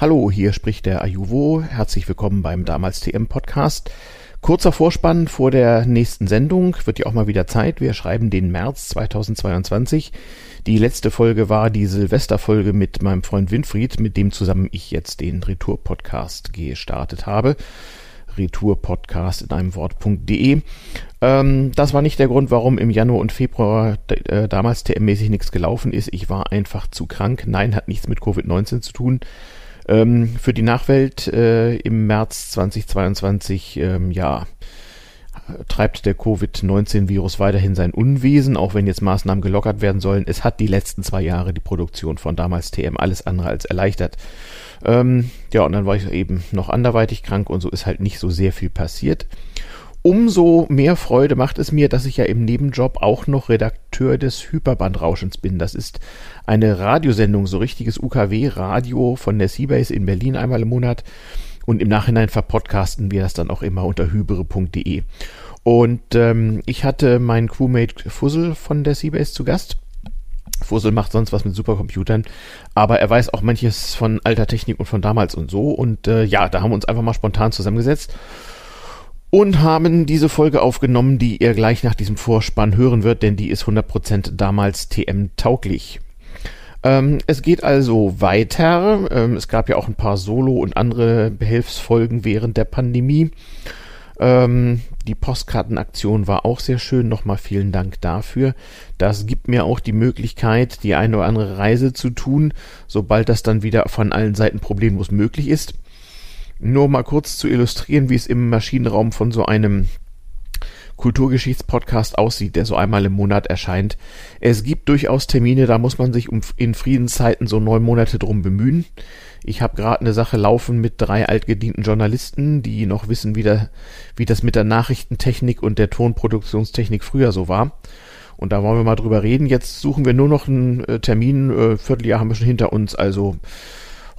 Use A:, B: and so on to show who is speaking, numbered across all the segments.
A: Hallo, hier spricht der Ajuvo. Herzlich willkommen beim damals TM Podcast. Kurzer Vorspann vor der nächsten Sendung. Wird ja auch mal wieder Zeit. Wir schreiben den März 2022. Die letzte Folge war die Silvesterfolge mit meinem Freund Winfried, mit dem zusammen ich jetzt den Retour Podcast gestartet habe. Retourpodcast in einem Wort.de. Ähm, das war nicht der Grund, warum im Januar und Februar äh, damals TM-mäßig nichts gelaufen ist. Ich war einfach zu krank. Nein, hat nichts mit Covid-19 zu tun. Ähm, für die Nachwelt äh, im März 2022, ähm, ja, treibt der Covid-19-Virus weiterhin sein Unwesen, auch wenn jetzt Maßnahmen gelockert werden sollen. Es hat die letzten zwei Jahre die Produktion von damals TM alles andere als erleichtert. Ähm, ja, und dann war ich eben noch anderweitig krank und so ist halt nicht so sehr viel passiert. Umso mehr Freude macht es mir, dass ich ja im Nebenjob auch noch Redakteur des Hyperbandrauschens bin. Das ist eine Radiosendung, so richtiges UKW-Radio von der Seabase in Berlin einmal im Monat. Und im Nachhinein verpodcasten wir das dann auch immer unter hybere.de. Und ähm, ich hatte meinen Crewmate Fussel von der Seabase zu Gast. Fussel macht sonst was mit Supercomputern, aber er weiß auch manches von alter Technik und von damals und so. Und äh, ja, da haben wir uns einfach mal spontan zusammengesetzt und haben diese Folge aufgenommen, die ihr gleich nach diesem Vorspann hören wird, denn die ist 100% damals TM tauglich. Ähm, es geht also weiter. Ähm, es gab ja auch ein paar Solo- und andere Behelfsfolgen während der Pandemie. Ähm, die Postkartenaktion war auch sehr schön. Nochmal vielen Dank dafür. Das gibt mir auch die Möglichkeit, die eine oder andere Reise zu tun, sobald das dann wieder von allen Seiten problemlos möglich ist. Nur mal kurz zu illustrieren, wie es im Maschinenraum von so einem Kulturgeschichtspodcast aussieht, der so einmal im Monat erscheint. Es gibt durchaus Termine, da muss man sich um in Friedenszeiten so neun Monate drum bemühen. Ich habe gerade eine Sache laufen mit drei altgedienten Journalisten, die noch wissen, wie, der, wie das mit der Nachrichtentechnik und der Tonproduktionstechnik früher so war. Und da wollen wir mal drüber reden. Jetzt suchen wir nur noch einen äh, Termin. Äh, Vierteljahr haben wir schon hinter uns. Also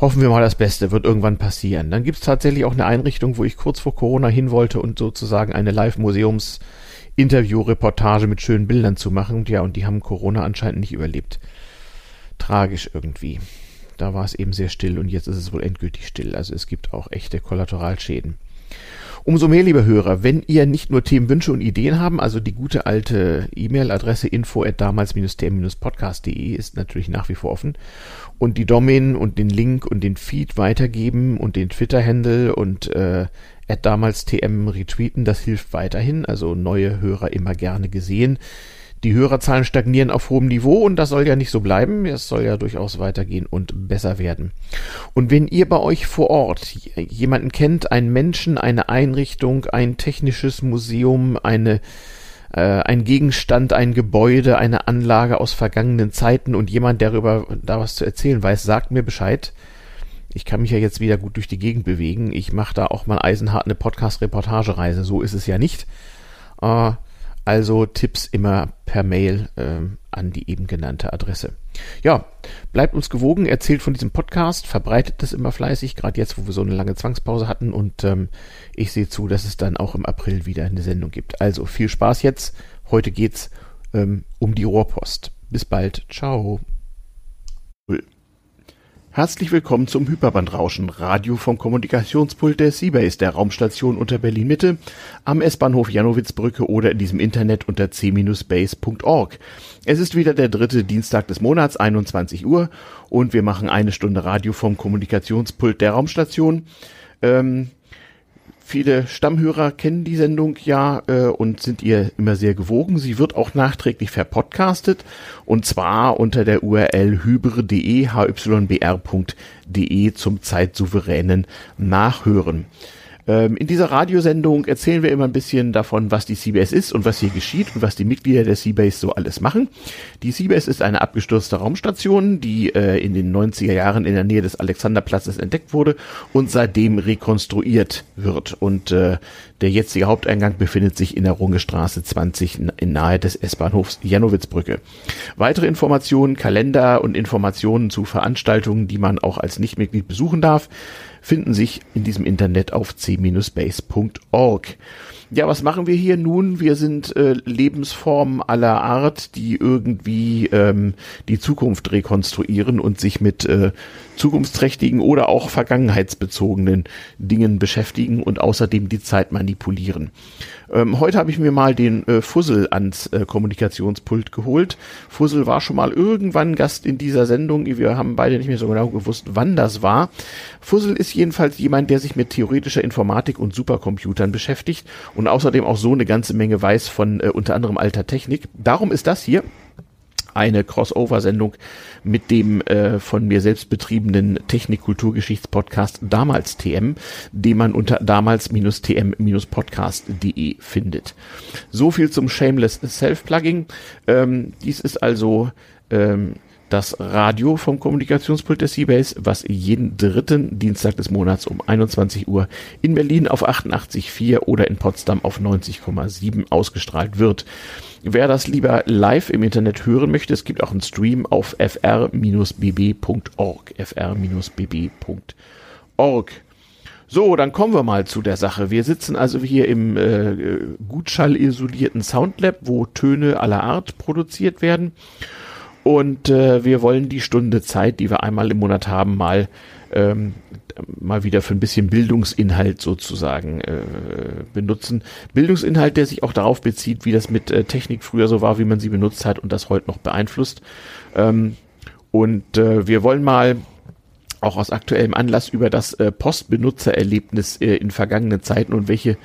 A: hoffen wir mal das Beste, wird irgendwann passieren. Dann gibt es tatsächlich auch eine Einrichtung, wo ich kurz vor Corona hin wollte und sozusagen eine Live-Museums-Interview-Reportage mit schönen Bildern zu machen. Ja, und die haben Corona anscheinend nicht überlebt. Tragisch irgendwie. Da war es eben sehr still und jetzt ist es wohl endgültig still. Also es gibt auch echte Kollateralschäden. Umso mehr, liebe Hörer, wenn ihr nicht nur Themenwünsche und Ideen haben, also die gute alte E-Mail-Adresse info at damals-der-podcast.de ist natürlich nach wie vor offen und die Domain und den Link und den Feed weitergeben und den Twitter-Handle und äh, at damals TM retweeten, das hilft weiterhin, also neue Hörer immer gerne gesehen. Die Hörerzahlen stagnieren auf hohem Niveau und das soll ja nicht so bleiben. Es soll ja durchaus weitergehen und besser werden. Und wenn ihr bei euch vor Ort jemanden kennt, einen Menschen, eine Einrichtung, ein technisches Museum, eine äh, ein Gegenstand, ein Gebäude, eine Anlage aus vergangenen Zeiten und jemand, der darüber da was zu erzählen weiß, sagt mir Bescheid. Ich kann mich ja jetzt wieder gut durch die Gegend bewegen. Ich mache da auch mal eisenhart eine Podcast-Reportagereise. So ist es ja nicht. Äh, also Tipps immer per Mail ähm, an die eben genannte Adresse. Ja, bleibt uns gewogen, erzählt von diesem Podcast, verbreitet das immer fleißig, gerade jetzt, wo wir so eine lange Zwangspause hatten und ähm, ich sehe zu, dass es dann auch im April wieder eine Sendung gibt. Also viel Spaß jetzt. Heute geht's ähm, um die Rohrpost. Bis bald. Ciao. Herzlich willkommen zum Hyperbandrauschen, Radio vom Kommunikationspult der Seabase, der Raumstation unter Berlin Mitte, am S-Bahnhof Janowitzbrücke oder in diesem Internet unter c-base.org. Es ist wieder der dritte Dienstag des Monats, 21 Uhr, und wir machen eine Stunde Radio vom Kommunikationspult der Raumstation. Ähm, Viele Stammhörer kennen die Sendung ja äh, und sind ihr immer sehr gewogen. Sie wird auch nachträglich verpodcastet und zwar unter der URL hybre.de hybr.de zum zeitsouveränen Nachhören. Ähm, in dieser Radiosendung erzählen wir immer ein bisschen davon, was die CBS ist und was hier geschieht und was die Mitglieder der Seabase so alles machen. Die Seabase ist eine abgestürzte Raumstation, die äh, in den 90er Jahren in der Nähe des Alexanderplatzes entdeckt wurde und seitdem rekonstruiert wird. Und äh, der jetzige Haupteingang befindet sich in der Rungestraße 20 in nahe des S-Bahnhofs Janowitzbrücke. Weitere Informationen, Kalender und Informationen zu Veranstaltungen, die man auch als Nichtmitglied besuchen darf, finden sich in diesem Internet auf c rc-base.org. Ja, was machen wir hier nun? Wir sind äh, Lebensformen aller Art, die irgendwie ähm, die Zukunft rekonstruieren und sich mit äh, zukunftsträchtigen oder auch vergangenheitsbezogenen Dingen beschäftigen und außerdem die Zeit manipulieren. Ähm, heute habe ich mir mal den äh, Fussel ans äh, Kommunikationspult geholt. Fussel war schon mal irgendwann Gast in dieser Sendung. Wir haben beide nicht mehr so genau gewusst, wann das war. Fussel ist jedenfalls jemand, der sich mit theoretischer Informatik und Supercomputern beschäftigt und außerdem auch so eine ganze Menge weiß von äh, unter anderem alter Technik. Darum ist das hier eine Crossover-Sendung mit dem äh, von mir selbst betriebenen Technik-Kulturgeschichts-Podcast damals TM, den man unter damals-tm-podcast.de findet. So viel zum Shameless Self-Plugging. Ähm, dies ist also ähm, das Radio vom Kommunikationspult der Seabase, was jeden dritten Dienstag des Monats um 21 Uhr in Berlin auf 88.4 oder in Potsdam auf 90,7 ausgestrahlt wird. Wer das lieber live im Internet hören möchte, es gibt auch einen Stream auf fr-bb.org. fr-bb.org. So, dann kommen wir mal zu der Sache. Wir sitzen also hier im äh, gutschallisolierten Soundlab, wo Töne aller Art produziert werden. Und äh, wir wollen die Stunde Zeit, die wir einmal im Monat haben, mal ähm, mal wieder für ein bisschen Bildungsinhalt sozusagen äh, benutzen. Bildungsinhalt, der sich auch darauf bezieht, wie das mit äh, Technik früher so war, wie man sie benutzt hat und das heute noch beeinflusst. Ähm, und äh, wir wollen mal auch aus aktuellem Anlass über das äh, Postbenutzererlebnis äh, in vergangenen Zeiten und welche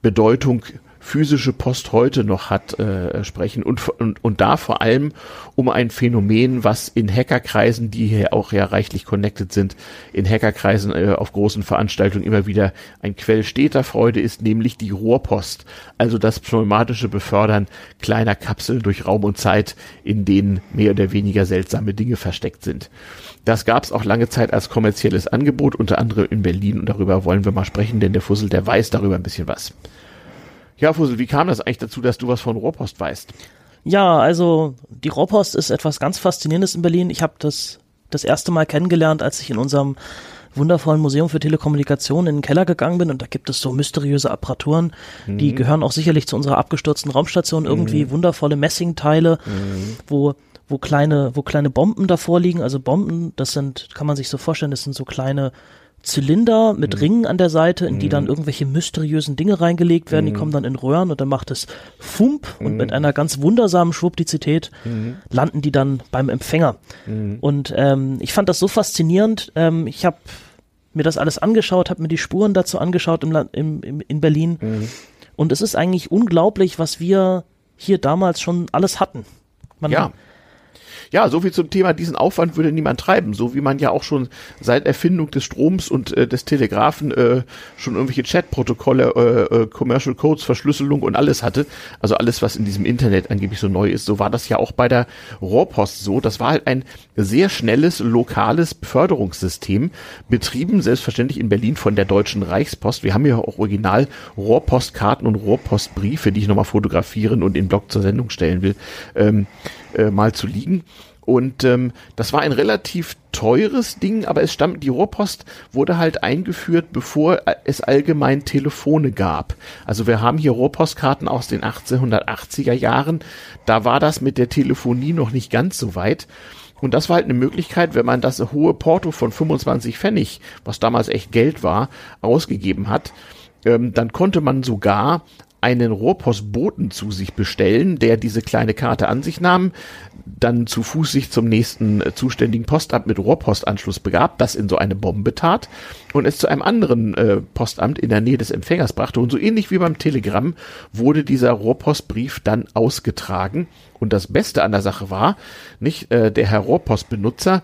A: Bedeutung physische Post heute noch hat, äh, sprechen und, und, und da vor allem um ein Phänomen, was in Hackerkreisen, die hier auch ja reichlich connected sind, in Hackerkreisen äh, auf großen Veranstaltungen immer wieder ein Quell steter Freude ist, nämlich die Rohrpost, also das pneumatische Befördern kleiner Kapseln durch Raum und Zeit, in denen mehr oder weniger seltsame Dinge versteckt sind. Das gab es auch lange Zeit als kommerzielles Angebot, unter anderem in Berlin und darüber wollen wir mal sprechen, denn der Fussel, der weiß darüber ein bisschen was. Ja, Fussel, wie kam das eigentlich dazu, dass du was von Rohrpost weißt?
B: Ja, also die Rohrpost ist etwas ganz Faszinierendes in Berlin. Ich habe das das erste Mal kennengelernt, als ich in unserem wundervollen Museum für Telekommunikation in den Keller gegangen bin und da gibt es so mysteriöse Apparaturen, mhm. die gehören auch sicherlich zu unserer abgestürzten Raumstation, irgendwie mhm. wundervolle Messingteile, mhm. wo wo kleine wo kleine Bomben davor liegen, also Bomben, das sind kann man sich so vorstellen, das sind so kleine Zylinder mit mhm. Ringen an der Seite, in die dann mhm. irgendwelche mysteriösen Dinge reingelegt werden. Die mhm. kommen dann in Röhren und dann macht es Fump und mit einer ganz wundersamen Schwuppdizität landen die dann beim Empfänger. Und ähm, ich fand das so faszinierend. Ähm, ich habe mir das alles angeschaut, habe mir die Spuren dazu angeschaut im, im, im, in Berlin. Und es ist eigentlich unglaublich, was wir hier damals schon alles hatten.
A: Man, ja ja, so viel zum Thema, diesen Aufwand würde niemand treiben, so wie man ja auch schon seit Erfindung des Stroms und äh, des Telegraphen äh, schon irgendwelche Chatprotokolle, äh, äh, Commercial Codes, Verschlüsselung und alles hatte. Also alles, was in diesem Internet angeblich so neu ist. So war das ja auch bei der Rohrpost so. Das war halt ein sehr schnelles, lokales Beförderungssystem, betrieben selbstverständlich in Berlin von der Deutschen Reichspost. Wir haben ja auch original Rohrpostkarten und Rohrpostbriefe, die ich nochmal fotografieren und in Blog zur Sendung stellen will. Ähm, äh, mal zu liegen. Und ähm, das war ein relativ teures Ding, aber es stammt, die Rohrpost wurde halt eingeführt, bevor es allgemein Telefone gab. Also wir haben hier Rohrpostkarten aus den 1880er Jahren. Da war das mit der Telefonie noch nicht ganz so weit. Und das war halt eine Möglichkeit, wenn man das hohe Porto von 25 Pfennig, was damals echt Geld war, ausgegeben hat, ähm, dann konnte man sogar einen Rohrpostboten zu sich bestellen, der diese kleine Karte an sich nahm, dann zu Fuß sich zum nächsten äh, zuständigen Postamt mit Rohrpostanschluss begab, das in so eine Bombe tat und es zu einem anderen äh, Postamt in der Nähe des Empfängers brachte. Und so ähnlich wie beim Telegramm wurde dieser Rohrpostbrief dann ausgetragen. Und das Beste an der Sache war, nicht äh, der Herr Rohrpostbenutzer,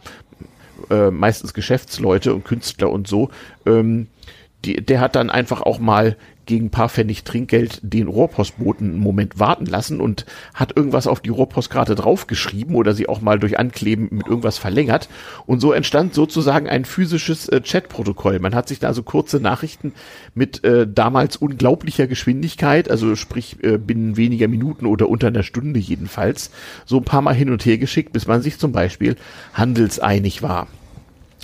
A: äh, meistens Geschäftsleute und Künstler und so, ähm, die, der hat dann einfach auch mal gegen ein paar Pfennig Trinkgeld den Rohrpostboten einen Moment warten lassen und hat irgendwas auf die Rohrpostkarte draufgeschrieben oder sie auch mal durch Ankleben mit irgendwas verlängert. Und so entstand sozusagen ein physisches äh, Chatprotokoll. Man hat sich da also kurze Nachrichten mit äh, damals unglaublicher Geschwindigkeit, also sprich äh, binnen weniger Minuten oder unter einer Stunde jedenfalls, so ein paar Mal hin und her geschickt, bis man sich zum Beispiel handelseinig war.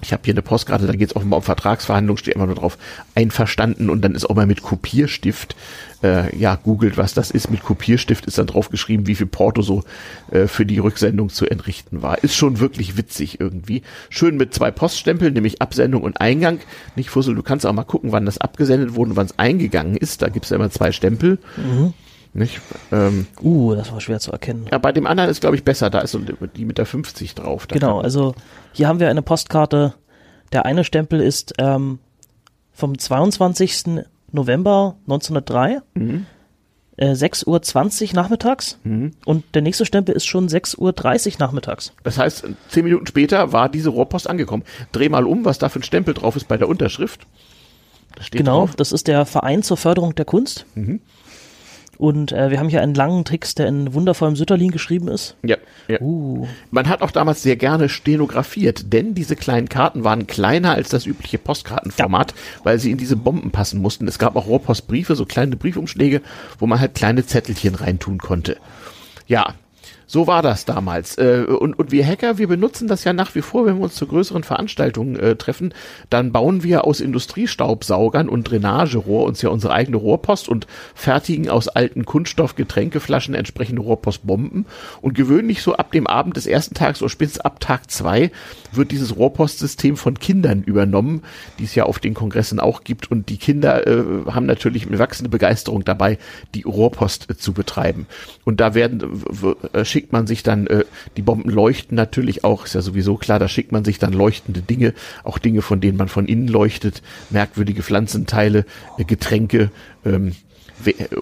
A: Ich habe hier eine Postkarte, da geht es mal um Vertragsverhandlungen, steht immer nur drauf, einverstanden und dann ist auch mal mit Kopierstift, äh, ja, googelt, was das ist. Mit Kopierstift ist dann drauf geschrieben, wie viel Porto so äh, für die Rücksendung zu entrichten war. Ist schon wirklich witzig irgendwie. Schön mit zwei Poststempeln, nämlich Absendung und Eingang. Nicht Fussel, du kannst auch mal gucken, wann das abgesendet wurde und wann es eingegangen ist. Da gibt's ja immer zwei Stempel. Mhm. Nicht? Ähm,
B: uh, das war schwer zu erkennen.
A: Ja, bei dem anderen ist, glaube ich, besser. Da ist so die mit der 50 drauf.
B: Da genau, also hier haben wir eine Postkarte. Der eine Stempel ist ähm, vom 22. November 1903. Mhm. Äh, 6.20 Uhr nachmittags mhm. und der nächste Stempel ist schon 6.30 Uhr nachmittags.
A: Das heißt, zehn Minuten später war diese Rohrpost angekommen. Dreh mal um, was da für ein Stempel drauf ist bei der Unterschrift.
B: Das genau, drauf. das ist der Verein zur Förderung der Kunst. Mhm. Und äh, wir haben hier einen langen Text, der in wundervollem Sütterlin geschrieben ist.
A: Ja. ja. Uh. Man hat auch damals sehr gerne stenografiert, denn diese kleinen Karten waren kleiner als das übliche Postkartenformat, ja. weil sie in diese Bomben passen mussten. Es gab auch Rohrpostbriefe, so kleine Briefumschläge, wo man halt kleine Zettelchen reintun konnte. Ja, so war das damals. Äh, und, und wir Hacker, wir benutzen das ja nach wie vor, wenn wir uns zu größeren Veranstaltungen äh, treffen, dann bauen wir aus Industriestaubsaugern und Drainagerohr uns ja unsere eigene Rohrpost und fertigen aus alten Kunststoffgetränkeflaschen entsprechende Rohrpostbomben. Und gewöhnlich so ab dem Abend des ersten Tages oder spätestens ab Tag zwei wird dieses Rohrpostsystem von Kindern übernommen, die es ja auf den Kongressen auch gibt. Und die Kinder äh, haben natürlich eine wachsende Begeisterung dabei, die Rohrpost äh, zu betreiben. Und da werden äh, schickt man sich dann, äh, die Bomben leuchten natürlich auch, ist ja sowieso klar, da schickt man sich dann leuchtende Dinge, auch Dinge, von denen man von innen leuchtet, merkwürdige Pflanzenteile, äh, Getränke, ähm,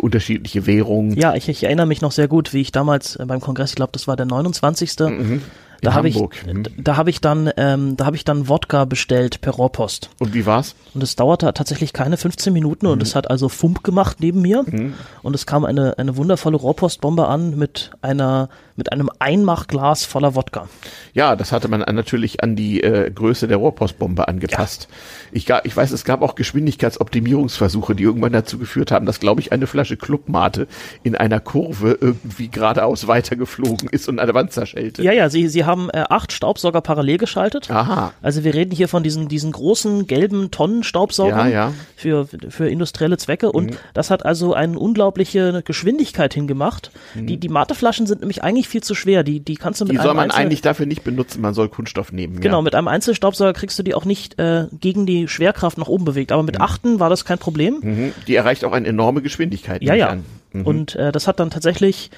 A: unterschiedliche Währungen.
B: Ja, ich, ich, erinnere mich noch sehr gut, wie ich damals äh, beim Kongress, ich glaube, das war der 29. Mhm da habe ich, hm. da habe ich dann, ähm, da habe ich dann Wodka bestellt per Rohrpost.
A: Und wie war's?
B: Und es dauerte tatsächlich keine 15 Minuten mhm. und es hat also Fump gemacht neben mir. Mhm. Und es kam eine, eine wundervolle Rohrpostbombe an mit einer, mit einem Einmachglas voller Wodka.
A: Ja, das hatte man natürlich an die äh, Größe der Rohrpostbombe angepasst. Ja. Ich, ich weiß, es gab auch Geschwindigkeitsoptimierungsversuche, die irgendwann dazu geführt haben, dass, glaube ich, eine Flasche Clubmate in einer Kurve irgendwie geradeaus weitergeflogen ist und eine Wand zerschellte.
B: Ja, ja, sie, sie haben äh, acht Staubsauger parallel geschaltet.
A: Aha.
B: Also wir reden hier von diesen, diesen großen gelben Tonnenstaubsaugern
A: ja, ja.
B: Für, für industrielle Zwecke und mhm. das hat also eine unglaubliche Geschwindigkeit hingemacht. Mhm. Die, die Mateflaschen sind nämlich eigentlich viel zu schwer. Die, die kannst du mit
A: Die soll man Einzel eigentlich dafür nicht benutzen, man soll Kunststoff nehmen.
B: Genau, ja. mit einem Einzelstaubsauger kriegst du die auch nicht äh, gegen die Schwerkraft nach oben bewegt. Aber mit mhm. achten war das kein Problem.
A: Mhm. Die erreicht auch eine enorme Geschwindigkeit.
B: Ja, ja. Mhm. Und äh, das hat dann tatsächlich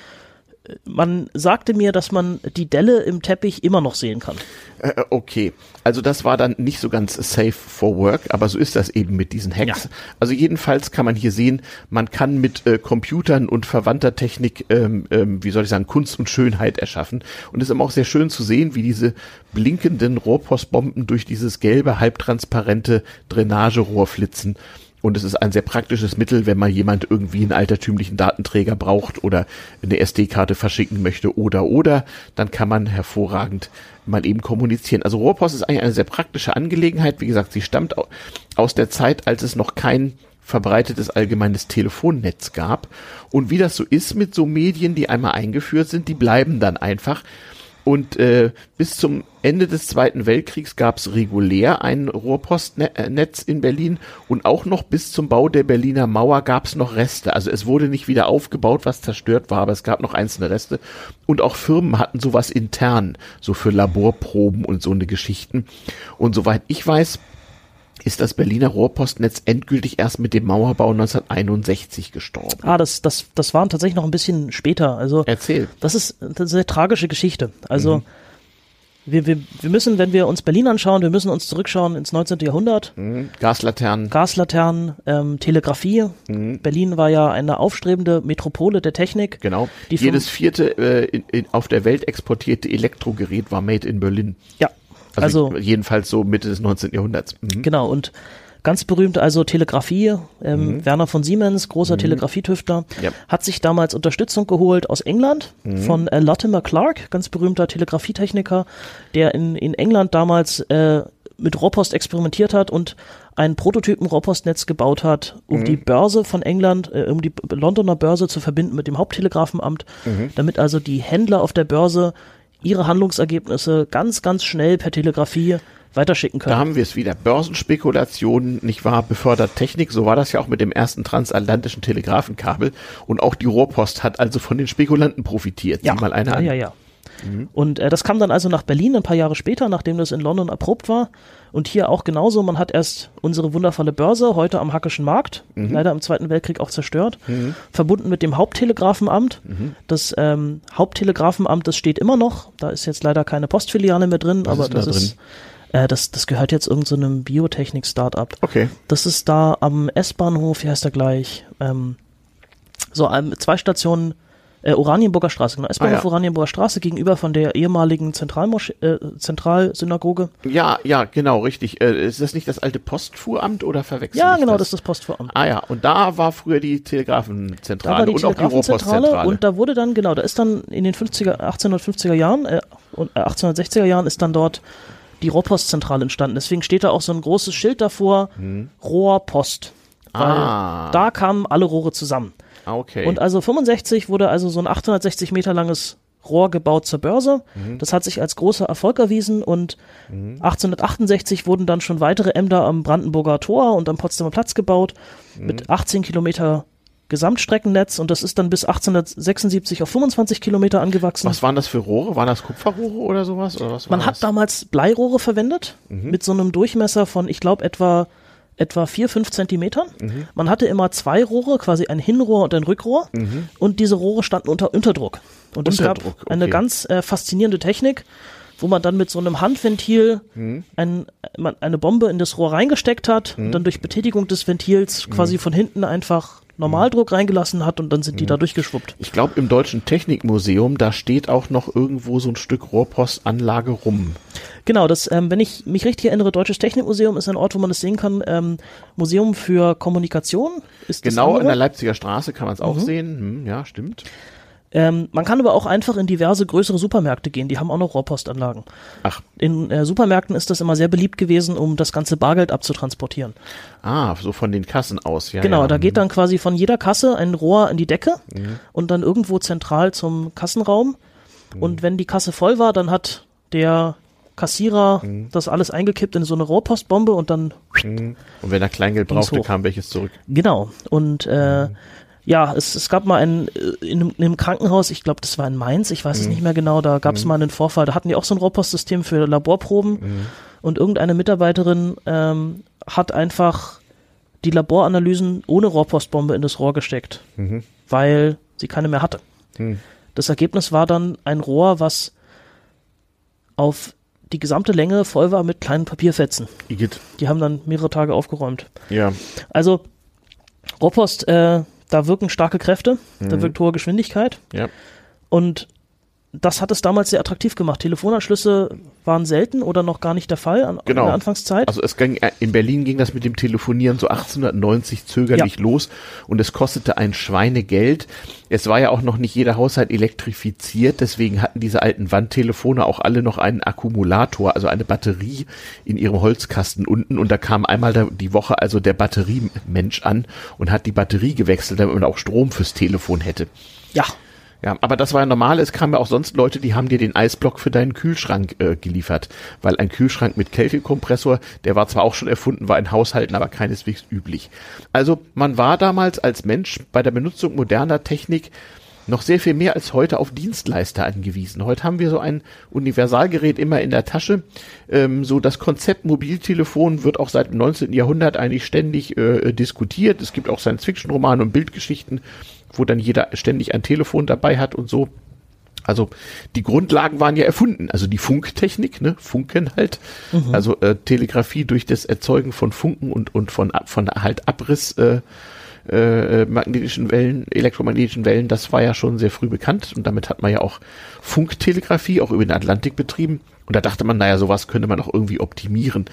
B: man sagte mir, dass man die Delle im Teppich immer noch sehen kann.
A: Äh, äh, okay, also das war dann nicht so ganz safe for work, aber so ist das eben mit diesen Hacks. Ja. Also jedenfalls kann man hier sehen, man kann mit äh, Computern und verwandter Technik, ähm, ähm, wie soll ich sagen, Kunst und Schönheit erschaffen. Und es ist immer auch sehr schön zu sehen, wie diese blinkenden Rohrpostbomben durch dieses gelbe, halbtransparente Drainagerohr flitzen. Und es ist ein sehr praktisches Mittel, wenn mal jemand irgendwie einen altertümlichen Datenträger braucht oder eine SD-Karte verschicken möchte oder oder, dann kann man hervorragend mal eben kommunizieren. Also Rohrpost ist eigentlich eine sehr praktische Angelegenheit. Wie gesagt, sie stammt aus der Zeit, als es noch kein verbreitetes allgemeines Telefonnetz gab. Und wie das so ist mit so Medien, die einmal eingeführt sind, die bleiben dann einfach. Und äh, bis zum Ende des Zweiten Weltkriegs gab es regulär ein Rohrpostnetz in Berlin und auch noch bis zum Bau der Berliner Mauer gab es noch Reste. Also es wurde nicht wieder aufgebaut, was zerstört war, aber es gab noch einzelne Reste. Und auch Firmen hatten sowas intern, so für Laborproben und so eine Geschichten. Und soweit ich weiß, ist das Berliner Rohrpostnetz endgültig erst mit dem Mauerbau 1961 gestorben.
B: Ah, das, das, das waren tatsächlich noch ein bisschen später. Also,
A: Erzähl.
B: Das ist eine sehr tragische Geschichte. Also, mhm. wir, wir, wir müssen, wenn wir uns Berlin anschauen, wir müssen uns zurückschauen ins 19. Jahrhundert.
A: Mhm. Gaslaternen.
B: Gaslaternen, ähm, Telegrafie. Mhm. Berlin war ja eine aufstrebende Metropole der Technik.
A: Genau. Jedes vierte äh, in, in, auf der Welt exportierte Elektrogerät war made in Berlin.
B: Ja,
A: also, also jedenfalls so Mitte des 19. Jahrhunderts.
B: Mhm. Genau, und ganz berühmt also Telegrafie. Ähm, mhm. Werner von Siemens, großer mhm. Telegrafietüftler, ja. hat sich damals Unterstützung geholt aus England mhm. von äh, Latimer Clark, ganz berühmter Telegrafietechniker, der in, in England damals äh, mit Rohrpost experimentiert hat und ein Prototypen Rohrpostnetz gebaut hat, um mhm. die Börse von England, äh, um die Londoner Börse zu verbinden mit dem Haupttelegrafenamt, mhm. damit also die Händler auf der Börse ihre Handlungsergebnisse ganz, ganz schnell per Telegrafie weiterschicken können.
A: Da haben wir es wieder. Börsenspekulationen, nicht wahr, befördert Technik. So war das ja auch mit dem ersten transatlantischen Telegrafenkabel. Und auch die Rohrpost hat also von den Spekulanten profitiert.
B: ja.
A: Mal eine
B: ja,
A: an.
B: ja, ja. Und äh, das kam dann also nach Berlin ein paar Jahre später, nachdem das in London erprobt war. Und hier auch genauso. Man hat erst unsere wundervolle Börse, heute am Hackischen Markt, leider im Zweiten Weltkrieg auch zerstört, verbunden mit dem Haupttelegrafenamt. Das ähm, Haupttelegrafenamt, das steht immer noch. Da ist jetzt leider keine Postfiliale mehr drin,
A: Was
B: aber
A: ist denn
B: das
A: da
B: ist. Äh, das, das gehört jetzt irgendeinem Biotechnik-Startup.
A: Okay.
B: Das ist da am S-Bahnhof, wie heißt er gleich? Ähm, so, ähm, zwei Stationen, äh, Oranienburger Straße, genau. S-Bahnhof
A: Ah, ja.
B: Oranienburger Straße gegenüber von der ehemaligen Zentralmosch äh, Zentralsynagoge.
A: Ja, ja, genau, richtig. Äh, ist das nicht das alte Postfuhramt oder verwechselt?
B: Ja, genau, das ist das Postvoramt.
A: Ah ja, und da war früher die Telegrafenzentrale
B: die
A: und auch die Rohrpostzentrale.
B: und da wurde dann, genau, da ist dann in den 50er, 1850er Jahren äh, und äh, 1860er Jahren ist dann dort die Rohrpostzentrale entstanden. Deswegen steht da auch so ein großes Schild davor, Rohrpost. Weil
A: Hm. Ah.
B: da kamen alle Rohre zusammen.
A: Ah, okay.
B: Und also 65 wurde also so ein 860 Meter langes Rohr gebaut zur Börse.
A: Mhm.
B: Das hat sich als großer Erfolg erwiesen und 1868 wurden dann schon weitere Ämter am Brandenburger Tor und am Potsdamer Platz gebaut
A: Mhm.
B: mit 18 Kilometer Gesamtstreckennetz und das ist dann bis 1876 auf 25 Kilometer angewachsen.
A: was waren das für Rohre? Waren das Kupferrohre oder sowas? Oder was war
B: Man hat
A: das?
B: damals Bleirohre verwendet
A: Mhm.
B: mit so einem Durchmesser von, ich glaube, etwa etwa vier, fünf Zentimetern.
A: Mhm.
B: Man hatte immer zwei Rohre, quasi ein Hinrohr und ein Rückrohr. Und diese Rohre standen unter Unterdruck. Und es gab
A: Mhm.
B: Eine
A: okay.
B: ganz äh, faszinierende Technik, wo man dann mit so einem Handventil
A: Mhm.
B: ein, eine Bombe in das Rohr reingesteckt hat
A: Mhm.
B: und dann durch Betätigung des Ventils quasi von hinten einfach Normaldruck reingelassen hat und dann sind die
A: Mhm.
B: da durchgeschwuppt.
A: Ich glaube, im Deutschen Technikmuseum, da steht auch noch irgendwo so ein Stück Rohrpostanlage rum.
B: Genau, das, ähm, wenn ich mich richtig erinnere, Deutsches Technikmuseum ist ein Ort, wo man das sehen kann. Ähm, Museum für Kommunikation ist das
A: Genau an
B: andere.
A: der Leipziger Straße kann man es auch sehen. Hm, ja, stimmt.
B: Ähm, man kann aber auch einfach in diverse größere Supermärkte gehen. Die haben auch noch Rohrpostanlagen.
A: Ach,
B: In äh, Supermärkten ist das immer sehr beliebt gewesen, um das ganze Bargeld abzutransportieren.
A: ah, so von den Kassen aus. Ja,
B: genau,
A: ja.
B: da geht dann quasi von jeder Kasse ein Rohr in die Decke
A: Mhm.
B: und dann irgendwo zentral zum Kassenraum.
A: Mhm.
B: Und wenn die Kasse voll war, dann hat der Kassierer
A: Mhm.
B: das alles eingekippt in so eine Rohrpostbombe und dann
A: Und wenn er Kleingeld brauchte,
B: hoch.
A: kam welches zurück.
B: Genau. Und äh, ja, es, es gab mal ein, äh, in einem, in einem Krankenhaus, ich glaube, das war in Mainz, ich weiß es nicht mehr genau, da gab es mal einen Vorfall, da hatten die auch so ein Rohrpostsystem für Laborproben und irgendeine Mitarbeiterin ähm, hat einfach die Laboranalysen ohne Rohrpostbombe in das Rohr gesteckt, weil sie keine mehr hatte. Das Ergebnis war dann ein Rohr, was auf die gesamte Länge voll war mit kleinen Papierfetzen.
A: Igitt.
B: Die haben dann mehrere Tage aufgeräumt.
A: Ja.
B: Also Rohrpost, äh, da wirken starke Kräfte, da wirkt hohe Geschwindigkeit
A: Ja.
B: und das hat es damals sehr attraktiv gemacht. Telefonanschlüsse waren selten oder noch gar nicht der Fall an,
A: Genau.
B: in der Anfangszeit.
A: Also es ging, äh, in Berlin ging das mit dem Telefonieren so 1890 zögerlich los und es kostete ein Schweinegeld. Es war ja auch noch nicht jeder Haushalt elektrifiziert, deswegen hatten diese alten Wandtelefone auch alle noch einen Akkumulator, also eine Batterie in ihrem Holzkasten unten und da kam einmal die Woche also der Batteriemensch an und hat die Batterie gewechselt, damit man auch Strom fürs Telefon hätte.
B: ja,
A: Ja, aber das war ja normal. Es kamen ja auch sonst Leute, die haben dir den Eisblock für deinen Kühlschrank äh, geliefert. Weil ein Kühlschrank mit Kältekompressor, der war zwar auch schon erfunden, war in Haushalten, aber keineswegs üblich. Also man war damals als Mensch bei der Benutzung moderner Technik noch sehr viel mehr als heute auf Dienstleister angewiesen. Heute haben wir so ein Universalgerät immer in der Tasche. Ähm, so das Konzept Mobiltelefon wird auch seit dem 19. Jahrhundert eigentlich ständig äh, diskutiert. Es gibt auch Science-Fiction-Romane und Bildgeschichten, wo dann jeder ständig ein Telefon dabei hat und so. Also die Grundlagen waren ja erfunden, also die Funktechnik, ne, Funken halt, also äh, Telegrafie durch das Erzeugen von Funken und und von von halt Abriss äh, äh, magnetischen Wellen, elektromagnetischen Wellen, das war ja schon sehr früh bekannt und damit hat man ja auch Funktelegrafie auch über den Atlantik betrieben und da dachte man, naja, sowas könnte man auch irgendwie optimieren.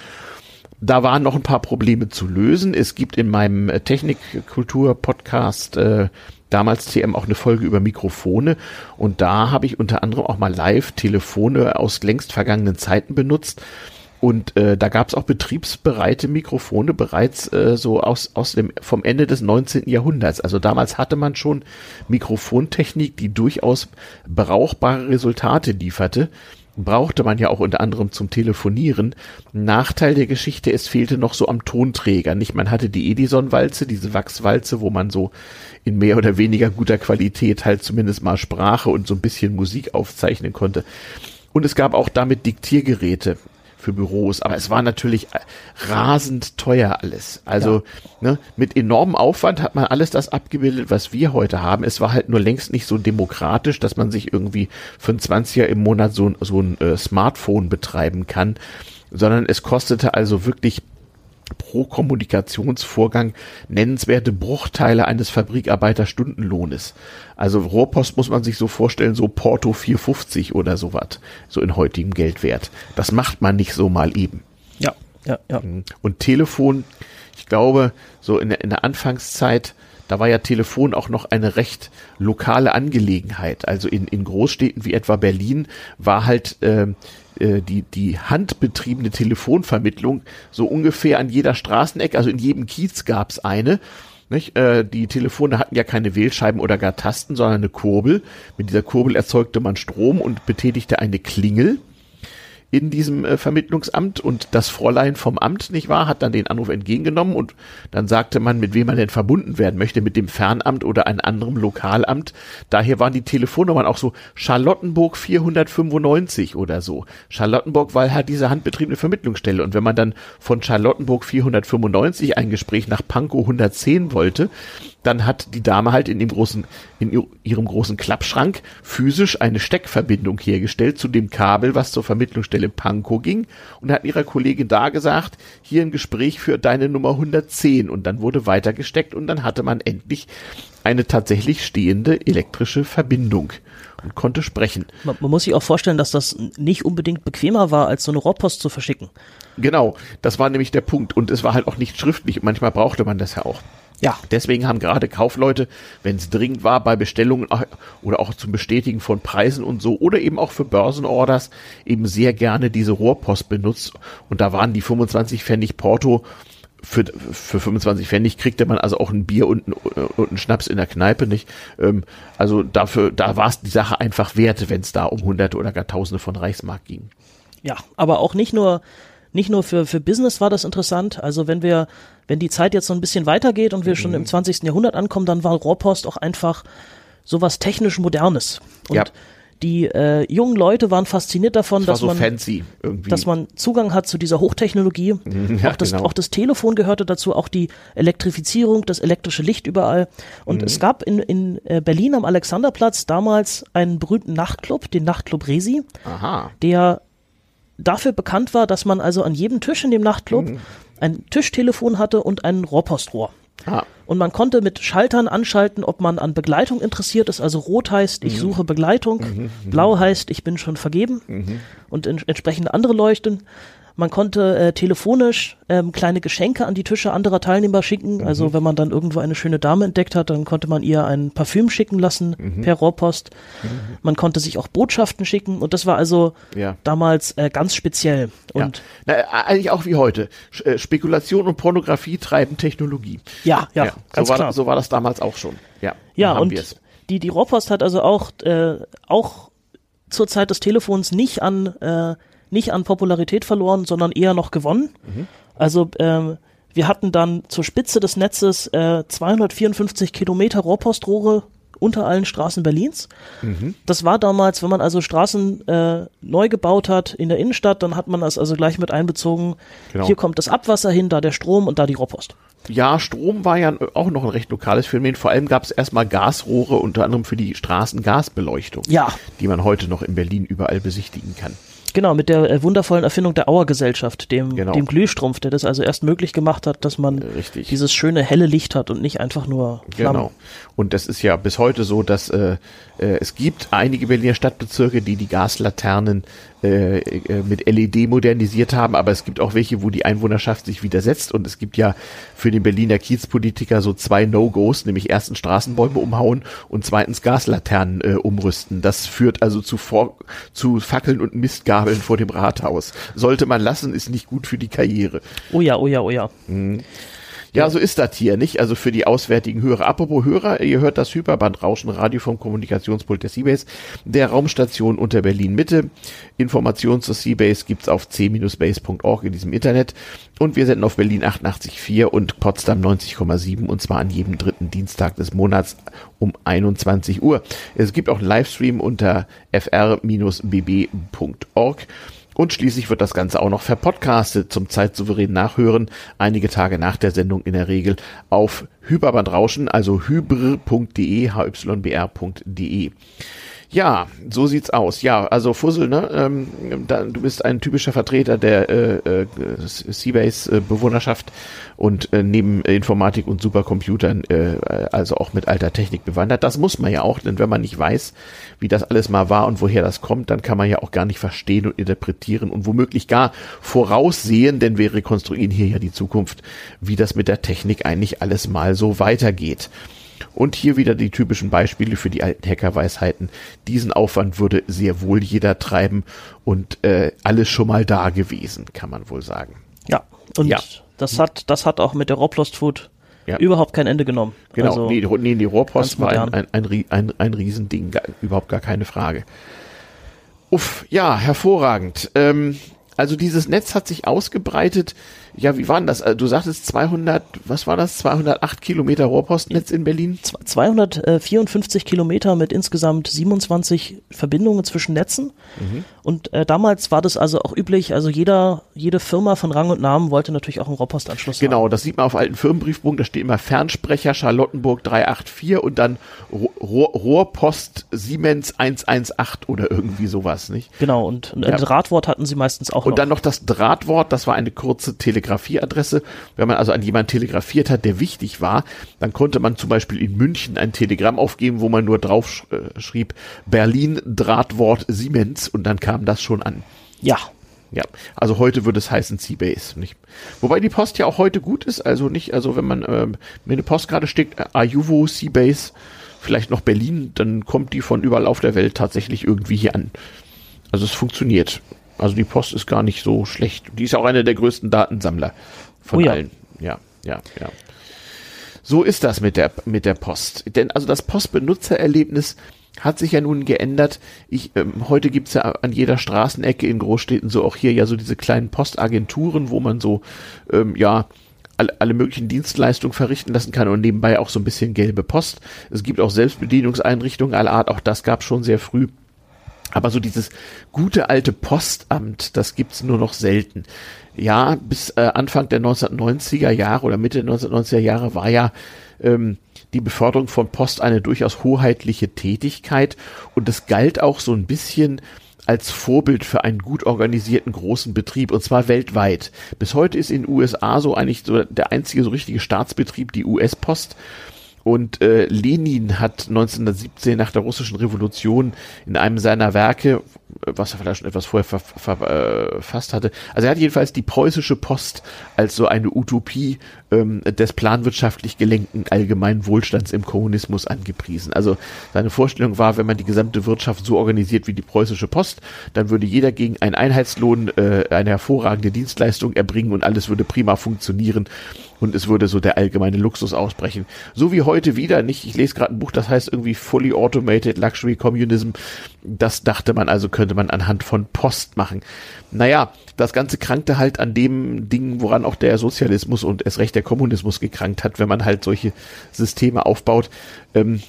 A: Da waren noch ein paar Probleme zu lösen. Es gibt in meinem äh, Technikkultur-Podcast äh, damals TM auch eine Folge über Mikrofone und da habe ich unter anderem auch mal live Telefone aus längst vergangenen Zeiten benutzt. Und äh, da gab es auch betriebsbereite Mikrofone bereits äh, so aus, aus dem vom Ende des 19. Jahrhunderts. Also damals hatte man schon Mikrofontechnik, die durchaus brauchbare Resultate lieferte. Brauchte man ja auch unter anderem zum Telefonieren. Nachteil der Geschichte, es fehlte noch so am Tonträger. Nicht, man hatte die Edison-Walze, diese Wachswalze, wo man so in mehr oder weniger guter Qualität halt zumindest mal Sprache und so ein bisschen Musik aufzeichnen konnte. Und es gab auch damit Diktiergeräte für Büros, aber es war natürlich rasend teuer alles. Also ja. ne, mit enormem Aufwand hat man alles das abgebildet, was wir heute haben. Es war halt nur längst nicht so demokratisch, dass man sich irgendwie für ein 20er im Monat so, so ein äh, Smartphone betreiben kann, sondern es kostete also wirklich pro Kommunikationsvorgang nennenswerte Bruchteile eines Fabrikarbeiterstundenlohnes. Also Rohrpost muss man sich so vorstellen, so Porto 450 oder sowas, so in heutigem Geldwert. Das macht man nicht so mal eben.
B: Ja, ja, ja.
A: Und Telefon, ich glaube, so in der, in der Anfangszeit, da war ja Telefon auch noch eine recht lokale Angelegenheit. Also in, in Großstädten wie etwa Berlin war halt äh, äh, die, die handbetriebene Telefonvermittlung so ungefähr an jeder Straßenecke, also in jedem Kiez gab's eine. Nicht? Äh, die Telefone hatten ja keine Wählscheiben oder gar Tasten, sondern eine Kurbel. Mit dieser Kurbel erzeugte man Strom und betätigte eine Klingel in diesem äh, Vermittlungsamt und das Fräulein vom Amt, nicht wahr, hat dann den Anruf entgegengenommen und dann sagte man, mit wem man denn verbunden werden möchte, mit dem Fernamt oder einem anderen Lokalamt. Daher waren die Telefonnummern auch so Charlottenburg 495 oder so. Charlottenburg war halt diese handbetriebene Vermittlungsstelle und wenn man dann von Charlottenburg 495 ein Gespräch nach Pankow 110 wollte, dann hat die Dame halt in dem großen, in ihrem großen Klappschrank physisch eine Steckverbindung hergestellt zu dem Kabel, was zur Vermittlungsstelle Pankow ging und hat ihrer Kollegin da gesagt, hier ein Gespräch für deine Nummer 110 und dann wurde weitergesteckt und dann hatte man endlich eine tatsächlich stehende elektrische Verbindung und konnte sprechen.
B: Man, man muss sich auch vorstellen, dass das nicht unbedingt bequemer war, als so eine Rohrpost zu verschicken.
A: Genau, das war nämlich der Punkt und es war halt auch nicht schriftlich. Manchmal brauchte man das ja auch. Ja. Deswegen haben gerade Kaufleute, wenn es dringend war, bei Bestellungen oder auch zum Bestätigen von Preisen und so oder eben auch für Börsenorders eben sehr gerne diese Rohrpost benutzt. Und da waren die 25 Pfennig Porto für, für 25 Pfennig kriegte man also auch ein Bier und, ein, und einen Schnaps in der Kneipe nicht. Ähm, also dafür, da war es die Sache einfach wert, wenn es da um Hunderte oder gar Tausende von Reichsmark ging.
B: Ja, aber auch nicht nur nicht nur für, für Business war das interessant. Also wenn wir, wenn die Zeit jetzt so ein bisschen weitergeht und wir mhm. schon im 20. Jahrhundert ankommen, dann war Rohrpost auch einfach sowas technisch Modernes. Und ja. die äh, jungen Leute waren fasziniert davon, das dass, so man, dass man Zugang hat zu dieser Hochtechnologie. Mhm, ja, auch, das, genau. auch das Telefon gehörte dazu, auch die Elektrifizierung, das elektrische Licht überall. Und mhm. es gab in, in äh, Berlin am Alexanderplatz damals einen berühmten Nachtclub, den Nachtclub Resi, Aha. der dafür bekannt war, dass man also an jedem Tisch in dem Nachtclub mhm. ein Tischtelefon hatte und ein Rohrpostrohr. Ah. Und man konnte mit Schaltern anschalten, ob man an Begleitung interessiert ist. Also rot heißt, ich mhm. suche Begleitung, mhm. blau heißt, ich bin schon vergeben mhm. und in, entsprechende andere Leuchten. Man konnte äh, telefonisch ähm, kleine Geschenke an die Tische anderer Teilnehmer schicken. Mhm. Also wenn man dann irgendwo eine schöne Dame entdeckt hat, dann konnte man ihr ein Parfüm schicken lassen mhm. per Rohrpost. Mhm. Man konnte sich auch Botschaften schicken und das war also ja. damals äh, ganz speziell. Und
A: ja. Na, eigentlich auch wie heute. Äh, Spekulation und Pornografie treiben Technologie.
B: Ja, ja, ja
A: ganz so war, klar. So war das damals auch schon. Ja,
B: ja und wir's. die die Rohrpost hat also auch äh, auch zur Zeit des Telefons nicht an äh, nicht an Popularität verloren, sondern eher noch gewonnen. Mhm. Also ähm, wir hatten dann zur Spitze des Netzes äh, 254 Kilometer Rohrpostrohre unter allen Straßen Berlins. Mhm. Das war damals, wenn man also Straßen äh, neu gebaut hat in der Innenstadt, dann hat man das also gleich mit einbezogen. Genau. Hier kommt das Abwasser hin, da der Strom und da die Rohrpost.
A: Ja, Strom war ja auch noch ein recht lokales Phänomen. Vor allem gab es erstmal Gasrohre, unter anderem für die Straßengasbeleuchtung, ja. die man heute noch in Berlin überall besichtigen kann.
B: Genau, mit der äh, wundervollen Erfindung der Auer-Gesellschaft, dem, genau. dem Glühstrumpf, der das also erst möglich gemacht hat, dass man Richtig. dieses schöne helle Licht hat und nicht einfach nur Flammen. Genau.
A: Und das ist ja bis heute so, dass äh, äh, es gibt einige Berliner Stadtbezirke, die die Gaslaternen äh, äh mit LED modernisiert haben, aber es gibt auch welche, wo die Einwohnerschaft sich widersetzt und es gibt ja für den Berliner Kiezpolitiker so zwei No-Gos, nämlich erstens Straßenbäume umhauen und zweitens Gaslaternen äh, umrüsten. Das führt also zu, Vor zu Fackeln und Mistgabeln vor dem Rathaus. Sollte man lassen, ist nicht gut für die Karriere.
B: Oh ja, oh ja, oh ja. Mhm.
A: Ja, so ist das hier, nicht? Also für die auswärtigen Hörer. Apropos Hörer, ihr hört das Hyperbandrauschen Radio vom Kommunikationspult der Seabase, der Raumstation unter Berlin Mitte. Informationen zur Seabase gibt's auf c-base.org in diesem Internet. Und wir senden auf Berlin 88.4 und Potsdam 90,7 und zwar an jedem dritten Dienstag des Monats um 21 Uhr. Es gibt auch einen Livestream unter fr-bb.org. Und schließlich wird das Ganze auch noch verpodcastet zum zeitsouveränen Nachhören, einige Tage nach der Sendung in der Regel auf Hyperbandrauschen, also hybr.de, hybr.de. Ja, so sieht's aus. Ja, also Fussel, ne? Ähm, da, du bist ein typischer Vertreter der äh, äh, Seabase-Bewohnerschaft und äh, neben Informatik und Supercomputern, äh, also auch mit alter Technik bewandert. Das muss man ja auch, denn wenn man nicht weiß, wie das alles mal war und woher das kommt, dann kann man ja auch gar nicht verstehen und interpretieren und womöglich gar voraussehen, denn wir rekonstruieren hier ja die Zukunft, wie das mit der Technik eigentlich alles mal so weitergeht. Und hier wieder die typischen Beispiele für die alten Hackerweisheiten. Diesen Aufwand würde sehr wohl jeder treiben und äh, alles schon mal da gewesen, kann man wohl sagen.
B: Ja, und ja. das hat das hat auch mit der Roblost Food ja. überhaupt kein Ende genommen.
A: Genau, also, nee, nee, die Rohrpost war ein, ein, ein, ein, ein Riesending, gar, überhaupt gar keine Frage. Uff, ja, hervorragend. Ähm, also dieses Netz hat sich ausgebreitet ja, wie war denn das? Also du sagtest 200, was war das? 208 Kilometer Rohrpostnetz in Berlin?
B: 254 Kilometer mit insgesamt 27 Verbindungen zwischen Netzen. Mhm. Und äh, damals war das also auch üblich, also jeder, jede Firma von Rang und Namen wollte natürlich auch einen Rohrpostanschluss
A: genau, haben. Genau, das sieht man auf alten Firmenbriefbogen, da steht immer Fernsprecher Charlottenburg 384 und dann Rohr, Rohrpost Siemens 118 oder irgendwie sowas, nicht?
B: Genau, und ein ja. Drahtwort hatten sie meistens auch
A: Und noch. dann noch das Drahtwort, das war eine kurze Telegram Telegrafieadresse. Wenn man also an jemanden telegrafiert hat, der wichtig war, dann konnte man zum Beispiel in München ein Telegramm aufgeben, wo man nur drauf äh, schrieb Berlin Drahtwort Siemens und dann kam das schon an.
B: Ja.
A: Ja, also heute würde es heißen Seabase, nicht? Wobei die Post ja auch heute gut ist, also nicht, also wenn man ähm, mir eine Post gerade steckt, äh, Ayuvo, Seabase, vielleicht noch Berlin, dann kommt die von überall auf der Welt tatsächlich irgendwie hier an. Also es funktioniert. Also die Post ist gar nicht so schlecht. Die ist auch einer der größten Datensammler von oh ja. allen. Ja, ja, ja. So ist das mit der, mit der Post. Denn also das Postbenutzererlebnis hat sich ja nun geändert. Ich, ähm, heute gibt's ja an jeder Straßenecke in Großstädten, so auch hier ja so diese kleinen Postagenturen, wo man so, ähm, ja, alle, alle möglichen Dienstleistungen verrichten lassen kann und nebenbei auch so ein bisschen gelbe Post. Es gibt auch Selbstbedienungseinrichtungen aller Art, auch das gab schon sehr früh. Aber so dieses gute alte Postamt, das gibt's nur noch selten. Ja, bis äh, Anfang der 1990er Jahre oder Mitte der 1990er Jahre war ja ähm, die Beförderung von Post eine durchaus hoheitliche Tätigkeit und es galt auch so ein bisschen als Vorbild für einen gut organisierten großen Betrieb und zwar weltweit. Bis heute ist in den USA so eigentlich so der einzige so richtige Staatsbetrieb die US-Post und äh, Lenin hat 1917 nach der russischen Revolution in einem seiner Werke, was er vielleicht schon etwas vorher ver, ver, äh, verfasst hatte, also er hat jedenfalls die preußische Post als so eine Utopie ähm, des planwirtschaftlich gelenkten allgemeinen Wohlstands im Kommunismus angepriesen. Also seine Vorstellung war, wenn man die gesamte Wirtschaft so organisiert wie die preußische Post, dann würde jeder gegen einen Einheitslohn äh, eine hervorragende Dienstleistung erbringen und alles würde prima funktionieren und es würde so der allgemeine Luxus ausbrechen. So wie heute wieder, nicht, ich lese gerade ein Buch, das heißt irgendwie Fully Automated Luxury Communism. Das dachte man also, könnte man anhand von Post machen. Naja, das Ganze krankte halt an dem Ding, woran auch der Sozialismus und erst recht der Kommunismus gekrankt hat, wenn man halt solche Systeme aufbaut. Ähm,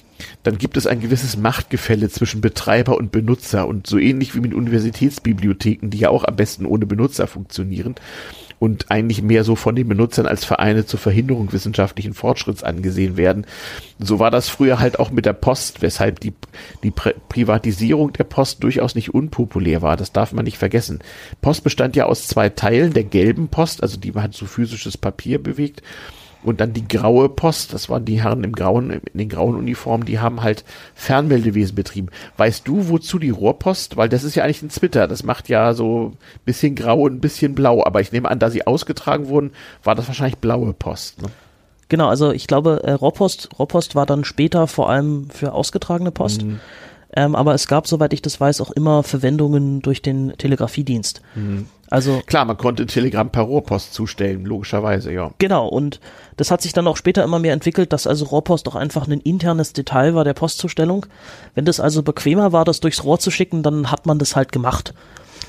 A: dann gibt es ein gewisses Machtgefälle zwischen Betreiber und Benutzer und so ähnlich wie mit Universitätsbibliotheken, die ja auch am besten ohne Benutzer funktionieren und eigentlich mehr so von den Benutzern als Vereine zur Verhinderung wissenschaftlichen Fortschritts angesehen werden. So war das früher halt auch mit der Post, weshalb die, die Pri Privatisierung der Post durchaus nicht unpopulär war. Das darf man nicht vergessen. Post bestand ja aus zwei Teilen, der gelben Post, also die hat so physisches Papier bewegt und dann die graue Post, das waren die Herren im grauen, in den grauen Uniformen, die haben halt Fernmeldewesen betrieben. Weißt du, wozu die Rohrpost? Weil das ist ja eigentlich ein Twitter. Das macht ja so ein bisschen grau und ein bisschen blau. Aber ich nehme an, da sie ausgetragen wurden, war das wahrscheinlich blaue Post. Ne?
B: Genau, also ich glaube, äh, Rohrpost, Rohrpost war dann später vor allem für ausgetragene Post. Mhm. Ähm, aber es gab, soweit ich das weiß, auch immer Verwendungen durch den Telegrafiedienst. Mhm. Also
A: Klar, man konnte ein Telegramm per Rohrpost zustellen, logischerweise, ja.
B: Genau, und das hat sich dann auch später immer mehr entwickelt, dass also Rohrpost auch einfach ein internes Detail war der Postzustellung. Wenn das also bequemer war, das durchs Rohr zu schicken, dann hat man das halt gemacht.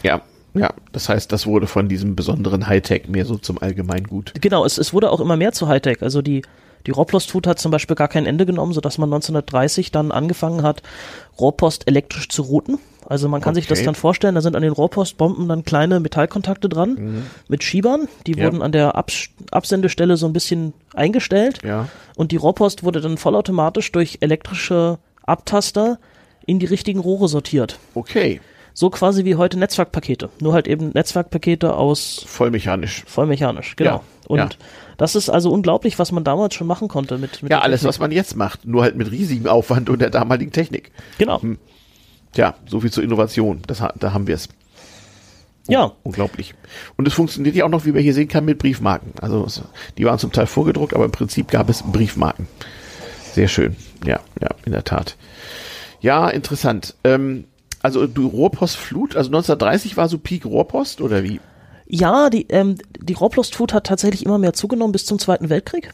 A: Ja, ja. Das heißt, das wurde von diesem besonderen Hightech mehr so zum Allgemeingut.
B: Genau, es, es wurde auch immer mehr zu Hightech. Also die, die Rohrpostflut hat zum Beispiel gar kein Ende genommen, sodass man 1930 dann angefangen hat, Rohrpost elektrisch zu routen. Also man kann sich das
A: Okay.
B: dann vorstellen, da sind an den Rohrpostbomben dann kleine Metallkontakte dran mit Schiebern. Die
A: Mhm. Ja.
B: wurden an der Abs Absendestelle so ein bisschen eingestellt.
A: Ja.
B: Und die Rohrpost wurde dann vollautomatisch durch elektrische Abtaster in die richtigen Rohre sortiert.
A: Okay.
B: So quasi wie heute Netzwerkpakete. Nur halt eben Netzwerkpakete aus
A: Vollmechanisch.
B: vollmechanisch, genau.
A: Ja,
B: Und
A: ja.
B: das ist also unglaublich, was man damals schon machen konnte mit, mit
A: Ja, alles,
B: Technik.
A: was man jetzt macht, nur halt mit riesigem Aufwand und der damaligen Technik.
B: Genau.
A: Tja, so viel zur Innovation. Das, da haben wir es.
B: Ja.
A: Unglaublich. Und es funktioniert ja auch noch, wie man hier sehen kann, mit Briefmarken. Also die waren zum Teil vorgedruckt, aber im Prinzip gab es Briefmarken. Sehr schön. Ja, ja, in der Tat. Ja, interessant. Ähm, also du Rohrpostflut, also 1930 war so Peak Rohrpost oder wie?
B: Ja, die, ähm, die Rohrpostflut hat tatsächlich immer mehr zugenommen bis zum Zweiten Weltkrieg.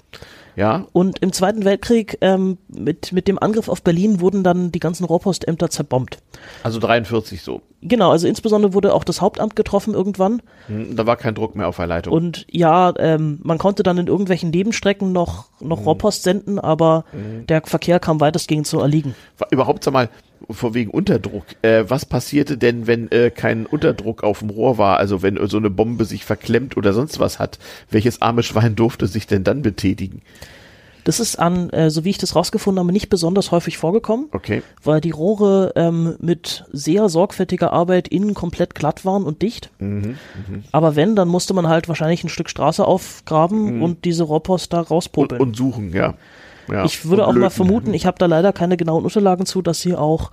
A: Ja,
B: Und im Zweiten Weltkrieg ähm, mit, mit dem Angriff auf Berlin wurden dann die ganzen Rohrpostämter zerbombt.
A: also 43 so.
B: Genau, also insbesondere wurde auch das Hauptamt getroffen irgendwann.
A: Hm, Da war kein Druck mehr auf der Leitung.
B: Und ja, ähm, man konnte dann in irgendwelchen Nebenstrecken noch, noch Rohrpost senden, aber der Verkehr kam weitestgehend zu erliegen.
A: Überhaupt sag mal, vor wegen Unterdruck. Äh, was passierte denn, wenn äh, kein Unterdruck auf dem Rohr war? Also wenn so eine Bombe sich verklemmt oder sonst was hat? Welches arme Schwein durfte sich denn dann betätigen?
B: Das ist an, äh, so wie ich das rausgefunden habe, nicht besonders häufig vorgekommen,
A: Okay.
B: weil die Rohre ähm, mit sehr sorgfältiger Arbeit innen komplett glatt waren und dicht. Aber wenn, dann musste man halt wahrscheinlich ein Stück Straße aufgraben und diese Rohrpost da
A: Und,
B: rauspopeln.
A: und suchen, ja. Ja.
B: ich würde auch mal vermuten, ich habe da leider keine genauen Unterlagen zu, dass sie auch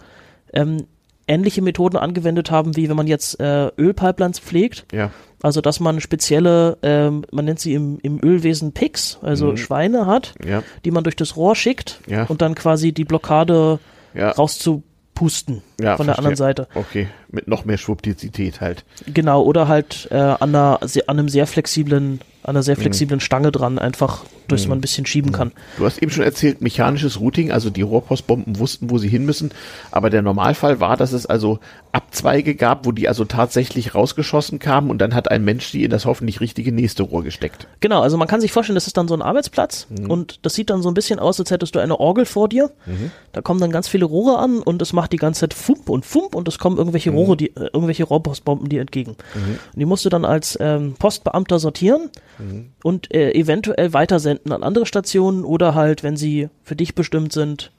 B: ähm, ähnliche Methoden angewendet haben, wie wenn man jetzt äh, Ölpipelines pflegt.
A: Ja.
B: Also dass man spezielle, ähm, man nennt sie im, im Ölwesen Pigs, also Schweine hat,
A: Ja.
B: die man durch das Rohr schickt
A: Ja.
B: und dann quasi die Blockade
A: Ja.
B: rauszupusten
A: ja,
B: von der anderen
A: verstehe.
B: Seite.
A: Okay. Mit noch mehr Schwuppdizität halt.
B: Genau, oder halt äh, an, einer, an einem sehr flexiblen, an einer sehr
A: Mhm.
B: flexiblen Stange dran, einfach, durch man ein bisschen schieben kann.
A: Du hast eben schon erzählt, mechanisches Routing, also die Rohrpostbomben wussten, wo sie hin müssen. Aber der Normalfall war, dass es also Abzweige gab, wo die also tatsächlich rausgeschossen kamen und dann hat ein Mensch die in das hoffentlich richtige nächste Rohr gesteckt.
B: Genau, also man kann sich vorstellen, das ist dann so ein Arbeitsplatz
A: Mhm.
B: und das sieht dann so ein bisschen aus, als hättest du eine Orgel vor dir.
A: Mhm.
B: Da kommen dann ganz viele Rohre an und es macht die ganze Zeit Fump und Fump und es kommen
A: Mhm.
B: irgendwelche Rohre, die, äh, irgendwelche Rohrpostbomben dir entgegen. Und die musst du dann als ähm, Postbeamter sortieren
A: Mhm.
B: und äh, eventuell weitersenden an andere Stationen oder halt, wenn sie für dich bestimmt sind,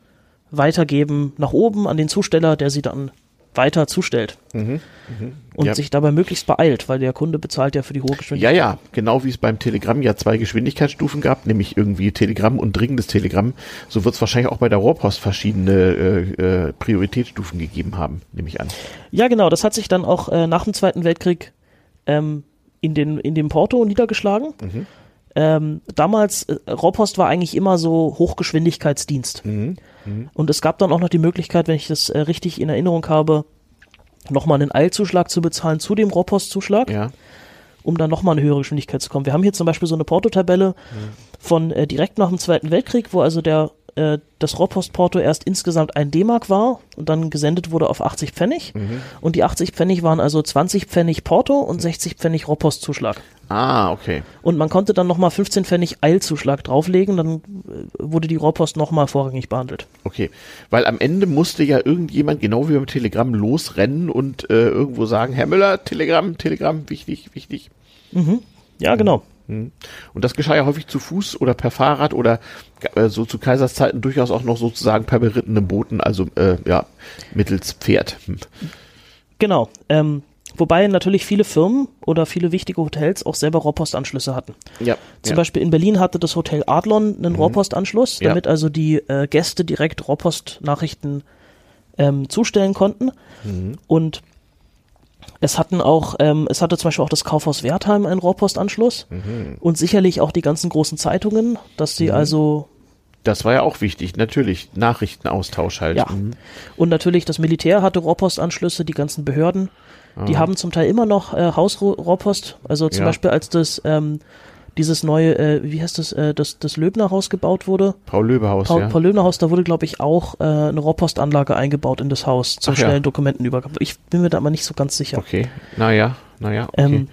B: weitergeben nach oben an den Zusteller, der sie dann weiter zustellt. Und
A: Mhm. Ja.
B: sich dabei möglichst beeilt, weil der Kunde bezahlt ja für die hohe
A: Ja,
B: Geschwindigkeit.
A: ja, genau wie es beim Telegramm ja zwei Geschwindigkeitsstufen gab, nämlich irgendwie Telegramm und dringendes Telegramm, so wird es wahrscheinlich auch bei der Rohrpost verschiedene äh, äh, Prioritätsstufen gegeben haben, nehme ich an.
B: Ja, genau, das hat sich dann auch äh, nach dem Zweiten Weltkrieg ähm, in, den, in dem Porto niedergeschlagen. Ähm, damals, äh, Rohrpost war eigentlich immer so Hochgeschwindigkeitsdienst. Und es gab dann auch noch die Möglichkeit, wenn ich das äh, richtig in Erinnerung habe, nochmal einen Eilzuschlag zu bezahlen zu dem Rohrpostzuschlag,
A: Ja,
B: um dann nochmal eine höhere Geschwindigkeit zu kommen. Wir haben hier zum Beispiel so eine Portotabelle von äh, direkt nach dem Zweiten Weltkrieg, wo also der äh, das Rohrpostporto erst insgesamt ein D-Mark war und dann gesendet wurde auf 80 Pfennig. Und die 80 Pfennig waren also 20 Pfennig Porto und 60 Pfennig Rohrpostzuschlag.
A: ah, okay.
B: Und man konnte dann nochmal 15 Pfennig Eilzuschlag drauflegen, dann äh, wurde die Rohrpost nochmal vorrangig behandelt.
A: Okay, weil am Ende musste ja irgendjemand, genau wie beim Telegramm, losrennen und äh, irgendwo sagen, Herr Müller, Telegramm, Telegramm, wichtig, wichtig.
B: Ja, genau.
A: Mhm. Und das geschah ja häufig zu Fuß oder per Fahrrad oder äh, so zu Kaiserszeiten durchaus auch noch sozusagen per berittenem Boten, also äh, ja, mittels Pferd. Hm.
B: Genau. Ähm, wobei natürlich viele Firmen oder viele wichtige Hotels auch selber Rohrpostanschlüsse hatten.
A: Ja,
B: Zum
A: ja.
B: Beispiel in Berlin hatte das Hotel Adlon einen Rohrpostanschluss,
A: Ja.
B: damit also die äh, Gäste direkt Rohrpostnachrichten ähm, zustellen konnten. Und es hatten auch, ähm, es hatte zum Beispiel auch das Kaufhaus Wertheim einen Rohrpostanschluss und sicherlich auch die ganzen großen Zeitungen, dass sie also
A: Das war ja auch wichtig, natürlich. Nachrichtenaustausch halt.
B: Ja.
A: Mhm.
B: Und natürlich das Militär hatte Rohrpostanschlüsse, die ganzen Behörden. Die haben zum Teil immer noch äh, Hausrohrpost. Also zum
A: Ja.
B: Beispiel als das ähm, dieses neue, äh, wie heißt das, äh, das, das Löbner Haus gebaut wurde.
A: Paul Löbehaus,
B: Paul,
A: ja.
B: Paul Löbner Haus, da wurde, glaube ich, auch äh, eine Rohrpostanlage eingebaut in das Haus zum
A: Ach ja.
B: schnellen Dokumentenübergabe. Ich bin mir da aber nicht so ganz sicher.
A: Okay, naja, naja, okay.
B: Ähm,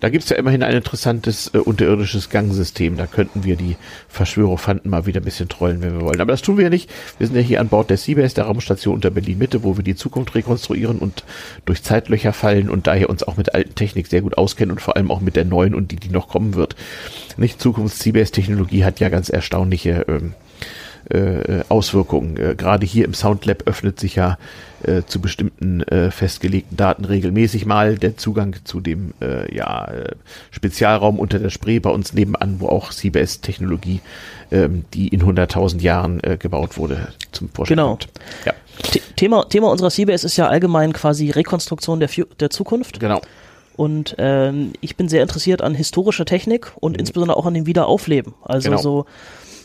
A: da gibt's ja immerhin ein interessantes äh, unterirdisches Gangsystem. Da könnten wir die Verschwörerfanten mal wieder ein bisschen trollen, wenn wir wollen. Aber das tun wir ja nicht. Wir sind ja hier an Bord der Seabase, der Raumstation unter Berlin-Mitte, wo wir die Zukunft rekonstruieren und durch Zeitlöcher fallen und daher uns auch mit alten Technik sehr gut auskennen und vor allem auch mit der neuen und die, die noch kommen wird. Nicht Zukunfts-Seabase-Technologie hat ja ganz erstaunliche ähm, äh, Auswirkungen. Äh, Gerade hier im Soundlab öffnet sich ja äh, zu bestimmten äh, festgelegten Daten regelmäßig mal der Zugang zu dem äh, ja, äh, Spezialraum unter der Spree bei uns nebenan, wo auch CBS-Technologie, ähm, die in 100.000 Jahren äh, gebaut wurde, zum Vorschein
B: Genau.
A: kommt. Ja,
B: The- Thema, Thema unserer CBS ist ja allgemein quasi Rekonstruktion der, Fu der Zukunft.
A: genau.
B: Und ähm, ich bin sehr interessiert an historischer Technik und insbesondere auch an dem Wiederaufleben. Also
A: Mhm. Genau.
B: so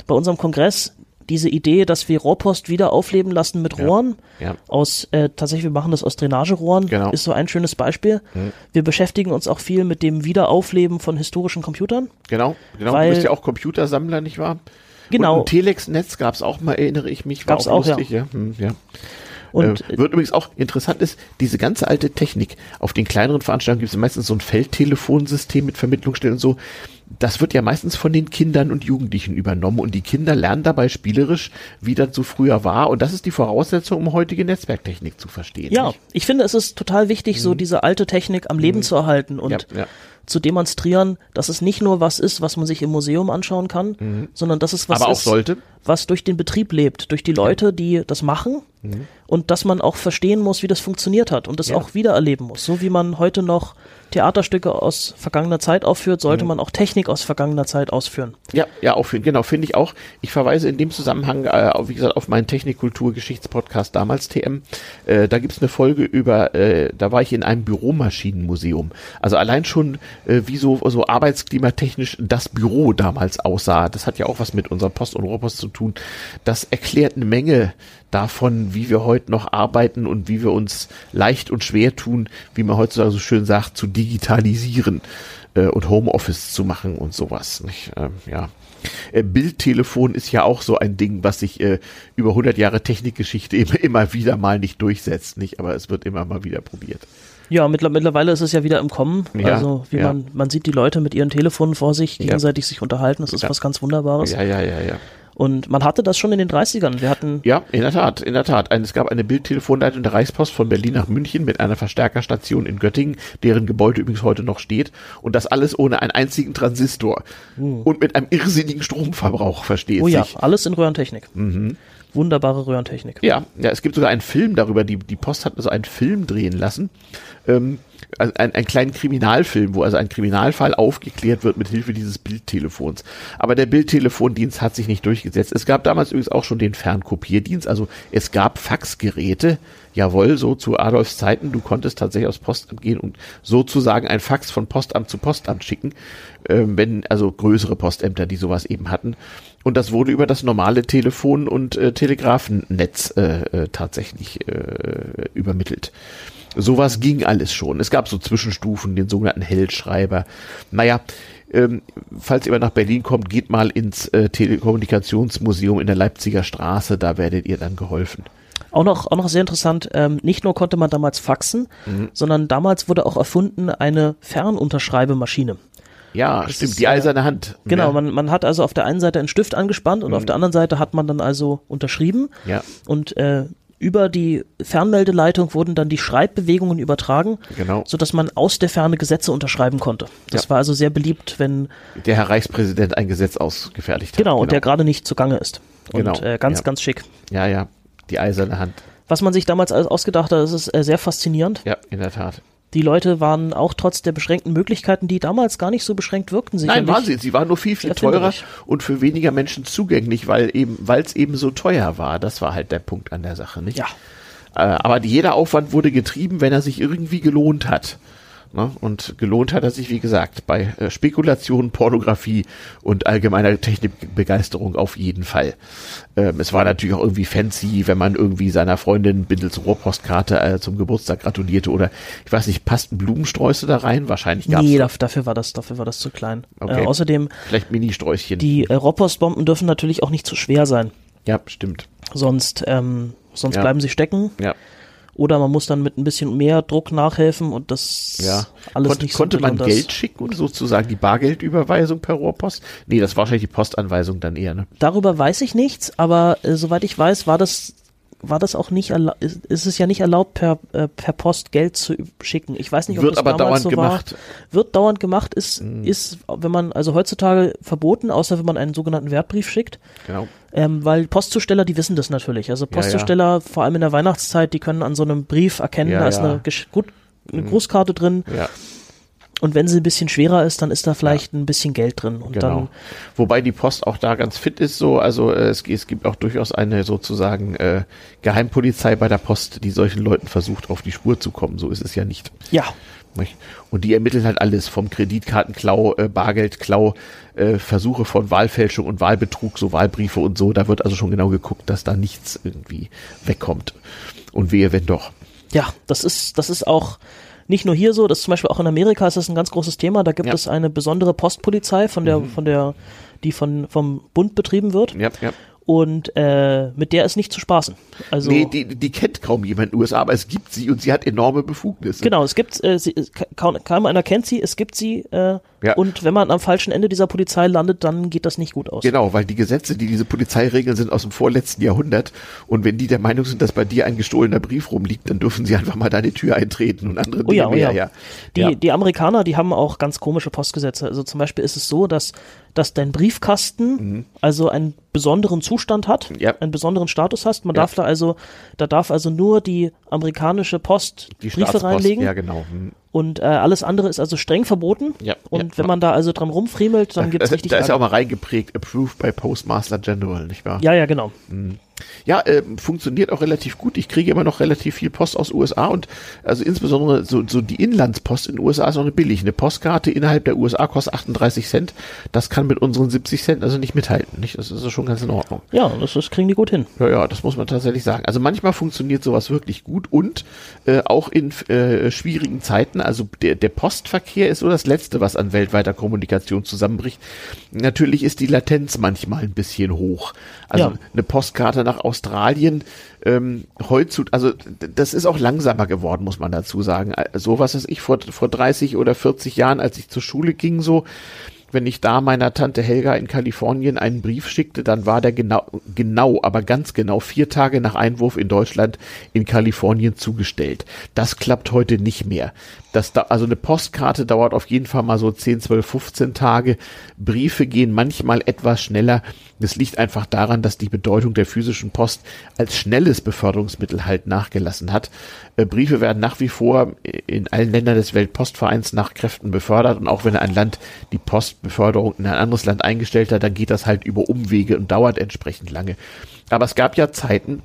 B: bei unserem Kongress diese Idee, dass wir Rohrpost wieder aufleben lassen mit
A: Ja.
B: Rohren.
A: Ja.
B: Aus äh, tatsächlich, wir machen das aus Drainagerohren,
A: Genau. Mhm.
B: ist so ein schönes Beispiel. Wir beschäftigen uns auch viel mit dem Wiederaufleben von historischen Computern.
A: Genau, genau.
B: Weil-
A: du bist ja auch Computersammler, nicht wahr?
B: Genau.
A: Und ein Telex-Netz gab's auch mal, erinnere ich mich. War
B: Gab's auch, ja.
A: lustig, ja. Hm, ja.
B: Und
A: äh, wird übrigens auch interessant ist, diese ganze alte Technik. Auf den kleineren Veranstaltungen gibt es meistens so ein Feldtelefonsystem mit Vermittlungsstellen und so. Das wird ja meistens von den Kindern und Jugendlichen übernommen und die Kinder lernen dabei spielerisch, wie das so früher war. Und das ist die Voraussetzung, um heutige Netzwerktechnik zu verstehen.
B: ja,
A: nicht?
B: ich finde, es ist total wichtig, so diese alte Technik am Leben zu erhalten und
A: Mhm. Ja, ja.
B: zu demonstrieren, dass es nicht nur was ist, was man sich im Museum anschauen kann, sondern dass es was
A: Mhm. Aber
B: ist,
A: sollte.
B: was durch den Betrieb lebt, durch die Leute, die das machen und dass man auch verstehen muss, wie das funktioniert hat und das
A: Mhm. Ja.
B: auch wiedererleben muss. So wie man heute noch Theaterstücke aus vergangener Zeit aufführt,
A: Mhm.
B: sollte man auch Technik aus vergangener Zeit ausführen.
A: Ja, ja, auf, genau, finde ich auch. Ich verweise in dem Zusammenhang, äh, auf, wie gesagt, auf meinen Technikkultur-Geschichtspodcast damals TM. Äh, da gibt's eine Folge über, äh, da war ich in einem Büromaschinenmuseum. Also allein schon, äh, wie so, so arbeitsklimatechnisch das Büro damals aussah. Das hat ja auch was mit unserer Post und Rohrpost zu tun. Das erklärt eine Menge davon, wie wir heute noch arbeiten und wie wir uns leicht und schwer tun, wie man heutzutage so schön sagt, zu digitalisieren äh, und Homeoffice zu machen und sowas. Nicht? Ähm, ja. Äh, Bildtelefon ist ja auch so ein Ding, was sich äh, über 100 Jahre Technikgeschichte immer, immer wieder mal nicht durchsetzt, nicht? Aber es wird immer mal wieder probiert.
B: Ja, mittler- mittlerweile ist es ja wieder im Kommen.
A: Ja,
B: also wie
A: ja.
B: man, man sieht die Leute mit ihren Telefonen vor sich,
A: Ja.
B: gegenseitig sich unterhalten. Das ist
A: Ja.
B: was ganz Wunderbares.
A: Ja, ja, ja, ja.
B: Und man hatte das schon in den 30ern. Wir hatten
A: Ja, in der Tat, in der Tat. Es gab eine Bildtelefonleitung der Reichspost von Berlin nach München mit einer Verstärkerstation in Göttingen, deren Gebäude übrigens heute noch steht. Und das alles ohne einen einzigen Transistor. Und mit einem irrsinnigen Stromverbrauch, versteht
B: Oh ja,
A: sich.
B: alles in Röhrentechnik. Wunderbare Röhrentechnik.
A: Ja, ja, es gibt sogar einen Film darüber. Die, die Post hat also einen Film drehen lassen. Ähm, ein, einen kleinen Kriminalfilm, wo also ein Kriminalfall aufgeklärt wird mit Hilfe dieses Bildtelefons. Aber der Bildtelefondienst hat sich nicht durchgesetzt. Es gab damals übrigens auch schon den Fernkopierdienst. Also es gab Faxgeräte. Jawohl, so zu Adolfs Zeiten. Du konntest tatsächlich aufs Postamt gehen und sozusagen ein Fax von Postamt zu Postamt schicken. Ähm, wenn, also größere Postämter, die sowas eben hatten. Und das wurde über das normale Telefon- und äh, Telegrafennetz äh, äh, tatsächlich äh, übermittelt. Sowas ging alles schon. Es gab so Zwischenstufen, den sogenannten Hellschreiber. Naja, ähm, falls ihr mal nach Berlin kommt, geht mal ins äh, Telekommunikationsmuseum in der Leipziger Straße, da werdet ihr dann geholfen.
B: Auch noch, auch noch sehr interessant, ähm, nicht nur konnte man damals faxen,
A: Mhm.
B: sondern damals wurde auch erfunden eine Fernunterschreibemaschine.
A: Ja,
B: Das
A: stimmt,
B: ist,
A: die
B: äh,
A: eiserne Hand.
B: Genau,
A: ja.
B: man, man hat also auf der einen Seite einen Stift angespannt und
A: Mhm.
B: auf der anderen Seite hat man dann also unterschrieben
A: Ja,
B: und äh, über die Fernmeldeleitung wurden dann die Schreibbewegungen übertragen,
A: genau.
B: so dass man aus der Ferne Gesetze unterschreiben konnte. Das
A: Ja.
B: war also sehr beliebt, wenn
A: Der Herr Reichspräsident ein Gesetz ausgefertigt hat.
B: genau, und der gerade nicht zugange ist. Und
A: Genau,
B: äh, ganz,
A: ja.
B: ganz schick.
A: Ja, ja, die eiserne Hand.
B: Was man sich damals alles ausgedacht hat, das ist äh, sehr faszinierend.
A: Ja, in der Tat.
B: Die Leute waren auch trotz der beschränkten Möglichkeiten, die damals gar nicht so beschränkt wirkten, sicherlich.
A: Nein, waren sie. Sie waren nur viel, viel teurer und für weniger Menschen zugänglich, weil eben, weil es eben so teuer war. Das war halt der Punkt an der Sache, nicht?
B: Ja.
A: Äh, aber jeder Aufwand wurde getrieben, wenn er sich irgendwie gelohnt hat. Ne? Und gelohnt hat er sich, wie gesagt, bei äh, Spekulation, Pornografie und allgemeiner Technikbegeisterung auf jeden Fall. Ähm, es war natürlich auch irgendwie fancy, wenn man irgendwie seiner Freundin Bindels Rohrpostkarte äh, zum Geburtstag gratulierte oder ich weiß nicht, passten Blumensträuße da rein? Wahrscheinlich gab's
B: Nee,
A: da-
B: daf- dafür war das, dafür war das zu klein.
A: Okay.
B: Äh, außerdem,
A: vielleicht Mini-Sträußchen.
B: die äh, Rohrpostbomben dürfen natürlich auch nicht zu schwer sein.
A: ja, stimmt.
B: Sonst, ähm, sonst
A: Ja.
B: bleiben sie stecken.
A: Ja.
B: Oder man muss dann mit ein bisschen mehr Druck nachhelfen und das
A: Ja.
B: alles
A: Konnte,
B: nicht so
A: konnte man Geld schicken und sozusagen die Bargeldüberweisung per Rohrpost? Nee, das war wahrscheinlich die Postanweisung dann eher, ne?
B: Darüber weiß ich nichts, aber äh, soweit ich weiß, war das war das auch nicht erlaubt, ist, ist es ja nicht erlaubt, per, äh, per Post Geld zu schicken. Ich weiß nicht, ob
A: Wird
B: das
A: aber
B: damals
A: dauernd
B: so
A: gemacht. Hm.
B: war. Wird dauernd gemacht, ist, ist, wenn man, also heutzutage verboten, außer wenn man einen sogenannten Wertbrief schickt.
A: Genau.
B: Ähm, weil Postzusteller, die wissen das natürlich. Also
A: Ja, ja.
B: Postzusteller, vor allem in der Weihnachtszeit, die können an so einem Brief erkennen,
A: Ja,
B: da ist
A: ja. Hm.
B: eine, gut, eine Grußkarte drin.
A: Ja.
B: Und wenn sie ein bisschen schwerer ist, dann ist da vielleicht ein bisschen Geld drin. Und
A: Genau.
B: dann,
A: Wobei die Post auch da ganz fit ist, so, also äh, es, es gibt auch durchaus eine sozusagen äh, Geheimpolizei bei der Post, die solchen Leuten versucht, auf die Spur zu kommen. So ist es ja nicht.
B: ja?
A: Und die ermitteln halt alles vom Kreditkartenklau, äh, Bargeldklau, äh, Versuche von Wahlfälschung und Wahlbetrug, so Wahlbriefe und so. Da wird also schon genau geguckt, dass da nichts irgendwie wegkommt. Und wehe, wenn doch.
B: ja, das ist, das ist auch nicht nur hier so, das ist zum Beispiel auch in Amerika ist das ein ganz großes Thema. Da gibt
A: Ja.
B: es eine besondere Postpolizei von der, von der, die von, vom Bund betrieben wird.
A: Ja, ja.
B: Und äh, mit der ist nicht zu spaßen. Also
A: nee, die, die kennt kaum jemand in den USA, aber es gibt sie und sie hat enorme Befugnisse.
B: Genau, es gibt, äh, sie, kaum, kaum einer kennt sie, es gibt sie, äh,
A: Ja.
B: und wenn man am falschen Ende dieser Polizei landet, dann geht das nicht gut aus.
A: Genau, weil die Gesetze, die diese Polizei regeln, sind aus dem vorletzten Jahrhundert. Und wenn die der Meinung sind, dass bei dir ein gestohlener Brief rumliegt, dann dürfen sie einfach mal deine Tür eintreten und andere
B: Oh ja,
A: Dinge
B: oh ja.
A: mehr. Ja.
B: Die,
A: ja.
B: die Amerikaner, die haben auch ganz komische Postgesetze. Also zum Beispiel ist es so, dass, dass dein Briefkasten also einen besonderen Zustand hat,
A: Mhm. Ja.
B: einen besonderen Status hast. Man darf da also, da darf also nur die amerikanische Post
A: die
B: Briefe reinlegen
A: Ja, genau. Hm.
B: Und äh, alles andere ist also streng verboten.
A: Ja,
B: und
A: ja.
B: wenn man da also dran rumfriemelt, dann gibt es richtig
A: da ist ja auch mal reingeprägt, approved by Postmaster General, nicht wahr?
B: Ja, ja, genau.
A: Ja, ähm, funktioniert auch relativ gut. Ich kriege immer noch relativ viel Post aus USA und also insbesondere so, so die Inlandspost in den USA ist auch nicht billig. Eine Postkarte innerhalb der USA kostet 38 Cent. Das kann mit unseren 70 Cent also nicht mithalten. Nicht? Das ist schon ganz in Ordnung.
B: Ja, das, das kriegen die gut hin.
A: Ja, ja, das muss man tatsächlich sagen. Also manchmal funktioniert sowas wirklich gut und äh, auch in äh, schwierigen Zeiten. Also der, der Postverkehr ist so das Letzte, was an weltweiter Kommunikation zusammenbricht. Natürlich ist die Latenz manchmal ein bisschen hoch. Also
B: Ja.
A: eine Postkarte nach Australien ähm, heutzutage, also das ist auch langsamer geworden, muss man dazu sagen. So was weiß ich vor, vor 30 oder 40 Jahren, als ich zur Schule ging, so wenn ich da meiner Tante Helga in Kalifornien einen Brief schickte, dann war der genau, genau, aber ganz genau vier Tage nach Einwurf in Deutschland in Kalifornien zugestellt. Das klappt heute nicht mehr. Das da, also eine Postkarte dauert auf jeden Fall mal so 10, 12, 15 Tage. Briefe gehen manchmal etwas schneller. Das liegt einfach daran, dass die Bedeutung der physischen Post als schnelles Beförderungsmittel halt nachgelassen hat. Äh, Briefe werden nach wie vor in allen Ländern des Weltpostvereins nach Kräften befördert und auch wenn ein Land die Postbeförderung in ein anderes Land eingestellt hat, dann geht das halt über Umwege und dauert entsprechend lange. Aber es gab ja Zeiten,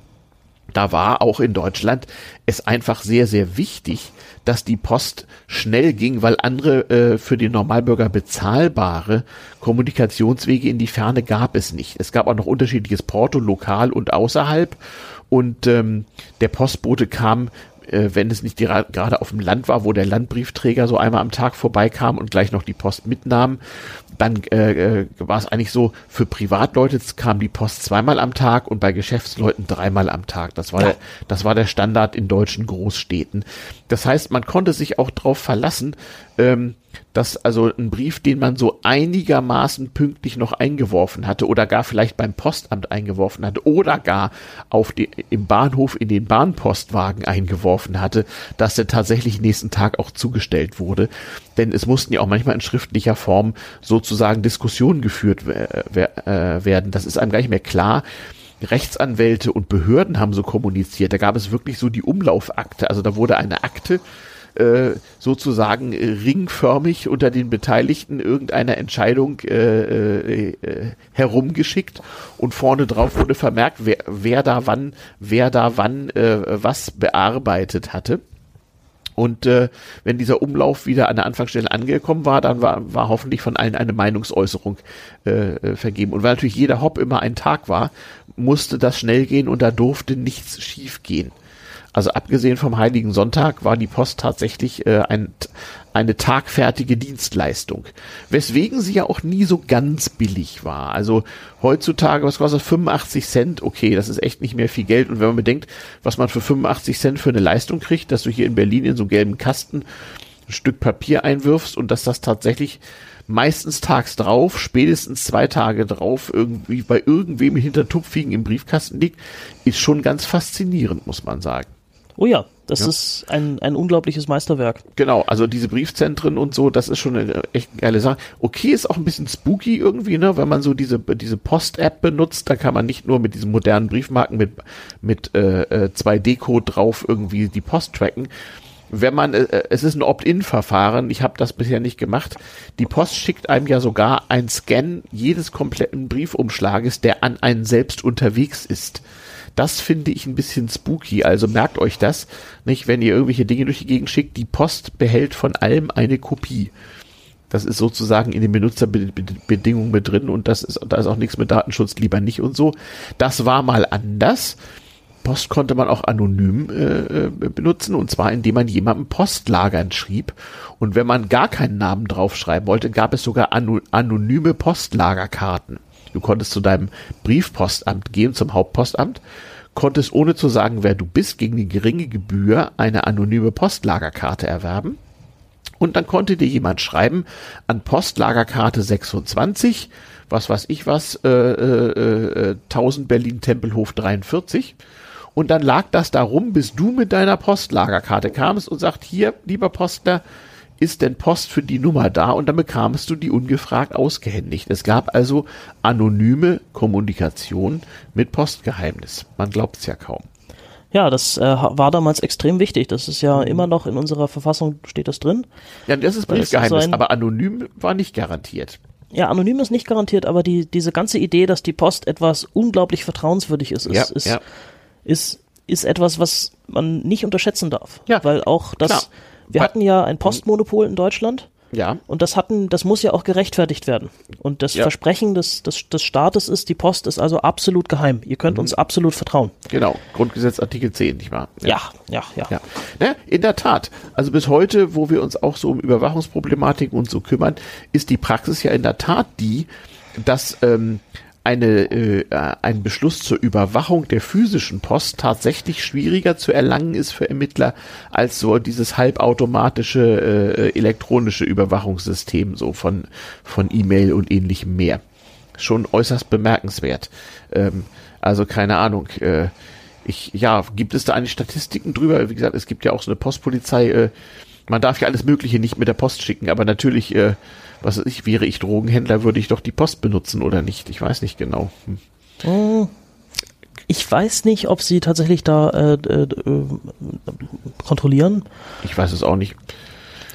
A: da war auch in Deutschland es einfach sehr, sehr wichtig, dass die Post schnell ging, weil andere äh, für den Normalbürger bezahlbare Kommunikationswege in die Ferne gab es nicht. Es gab auch noch unterschiedliches Porto, lokal und außerhalb. Und ähm, der Postbote kam äh, wenn es nicht gerade auf dem Land war, wo der Landbriefträger so einmal am Tag vorbeikam und gleich noch die Post mitnahm, dann äh, äh, war es eigentlich so, für Privatleute kam die Post zweimal am Tag und bei Geschäftsleuten dreimal am Tag. Das war,
B: Ja.
A: der, das war der Standard in deutschen Großstädten. Das heißt, man konnte sich auch darauf verlassen, ähm, dass also ein Brief, den man so einigermaßen pünktlich noch eingeworfen hatte oder gar vielleicht beim Postamt eingeworfen hatte oder gar auf die, im Bahnhof in den Bahnpostwagen eingeworfen hatte, dass er tatsächlich nächsten Tag auch zugestellt wurde. Denn es mussten ja auch manchmal in schriftlicher Form sozusagen Diskussionen geführt äh, werden. Das ist einem gar nicht mehr klar. Rechtsanwälte und Behörden haben so kommuniziert. Da gab es wirklich so die Umlaufakte. Also da wurde eine Akte äh, sozusagen äh, ringförmig unter den Beteiligten irgendeiner Entscheidung äh, äh, äh, herumgeschickt und vorne drauf wurde vermerkt, wer, wer da wann, wer da wann was bearbeitet hatte. Und äh, wenn dieser Umlauf wieder an der Anfangsstelle angekommen war, dann war, war hoffentlich von allen eine Meinungsäußerung äh, vergeben. Und weil natürlich jeder Hop immer ein Tag war, musste das schnell gehen und da durfte nichts schief gehen. Also abgesehen vom Heiligen Sonntag war die Post tatsächlich äh, ein, eine tagfertige Dienstleistung. Weswegen sie ja auch nie so ganz billig war. Also heutzutage, was kostet 85 Cent? Okay, das ist echt nicht mehr viel Geld. Und wenn man bedenkt, was man für 85 Cent für eine Leistung kriegt, dass du hier in Berlin in so einem gelben Kasten ein Stück Papier einwirfst und dass das tatsächlich meistens tags drauf, spätestens zwei Tage drauf, irgendwie bei irgendwem hinter Tupfigen im Briefkasten liegt, ist schon ganz faszinierend, muss man sagen.
B: Oh ja, das ja. ist ein, ein unglaubliches Meisterwerk.
A: Genau, also diese Briefzentren und so, das ist schon eine echt geile Sache. Okay, ist auch ein bisschen spooky irgendwie, ne, wenn man so diese, diese Post-App benutzt, da kann man nicht nur mit diesen modernen Briefmarken mit, mit äh, 2D-Code äh, drauf irgendwie die Post tracken. Wenn man, äh, es ist ein Opt-in-Verfahren, ich habe das bisher nicht gemacht. Die Post schickt einem ja sogar ein Scan jedes kompletten Briefumschlages, der an einen selbst unterwegs ist. Das finde ich ein bisschen spooky. Also merkt euch das, nicht, wenn ihr irgendwelche Dinge durch die Gegend schickt. Die Post behält von allem eine Kopie. Das ist sozusagen in den Benutzerbedingungen mit drin und das ist, da ist auch nichts mit Datenschutz lieber nicht und so. Das war mal anders. Post konnte man auch anonym äh, äh benutzen und zwar indem man jemandem Postlagern schrieb. Und wenn man gar keinen Namen draufschreiben wollte, gab es sogar anonyme Postlagerkarten. Du konntest zu deinem Briefpostamt gehen, zum Hauptpostamt, konntest ohne zu sagen, wer du bist, gegen eine geringe Gebühr eine anonyme Postlagerkarte erwerben. Und dann konnte dir jemand schreiben an Postlagerkarte 26, was weiß ich was, äh, äh, äh, 1000 Berlin Tempelhof 43. Und dann lag das da rum, bis du mit deiner Postlagerkarte kamst und sagt, hier, lieber Postler, ist denn Post für die Nummer da? Und dann bekamst du die ungefragt ausgehändigt. Es gab also anonyme Kommunikation mit Postgeheimnis. Man glaubt es ja kaum.
B: Ja, das äh, war damals extrem wichtig. Das ist ja immer noch in unserer Verfassung steht das drin.
A: Ja, das ist Briefgeheimnis, so aber anonym war nicht garantiert.
B: Ja, anonym ist nicht garantiert, aber die, diese ganze Idee, dass die Post etwas unglaublich vertrauenswürdig ist, ist, ja, ist, ja. ist, ist etwas, was man nicht unterschätzen darf. Ja, weil auch das, klar wir hatten ja ein Postmonopol in Deutschland.
A: Ja.
B: Und das hatten, das muss ja auch gerechtfertigt werden. Und das ja. Versprechen des, des, des Staates ist, die Post ist also absolut geheim. Ihr könnt mhm. uns absolut vertrauen.
A: Genau. Grundgesetz Artikel 10, nicht wahr?
B: Ja, ja, ja. ja. ja.
A: In der Tat. Also bis heute, wo wir uns auch so um Überwachungsproblematiken und so kümmern, ist die Praxis ja in der Tat die, dass ähm, eine, äh, ein Beschluss zur Überwachung der physischen Post tatsächlich schwieriger zu erlangen ist für Ermittler als so dieses halbautomatische äh, elektronische Überwachungssystem so von von E-Mail und ähnlichem mehr. Schon äußerst bemerkenswert. Ähm, also keine Ahnung. Äh, ich ja, gibt es da eigentlich Statistiken drüber? Wie gesagt, es gibt ja auch so eine Postpolizei. Äh, man darf ja alles Mögliche nicht mit der Post schicken, aber natürlich äh, was weiß ich, wäre ich Drogenhändler, würde ich doch die Post benutzen oder nicht. Ich weiß nicht genau. Hm.
B: hm. Ich weiß nicht, ob sie tatsächlich da äh, äh, äh kontrollieren.
A: Ich weiß es auch nicht.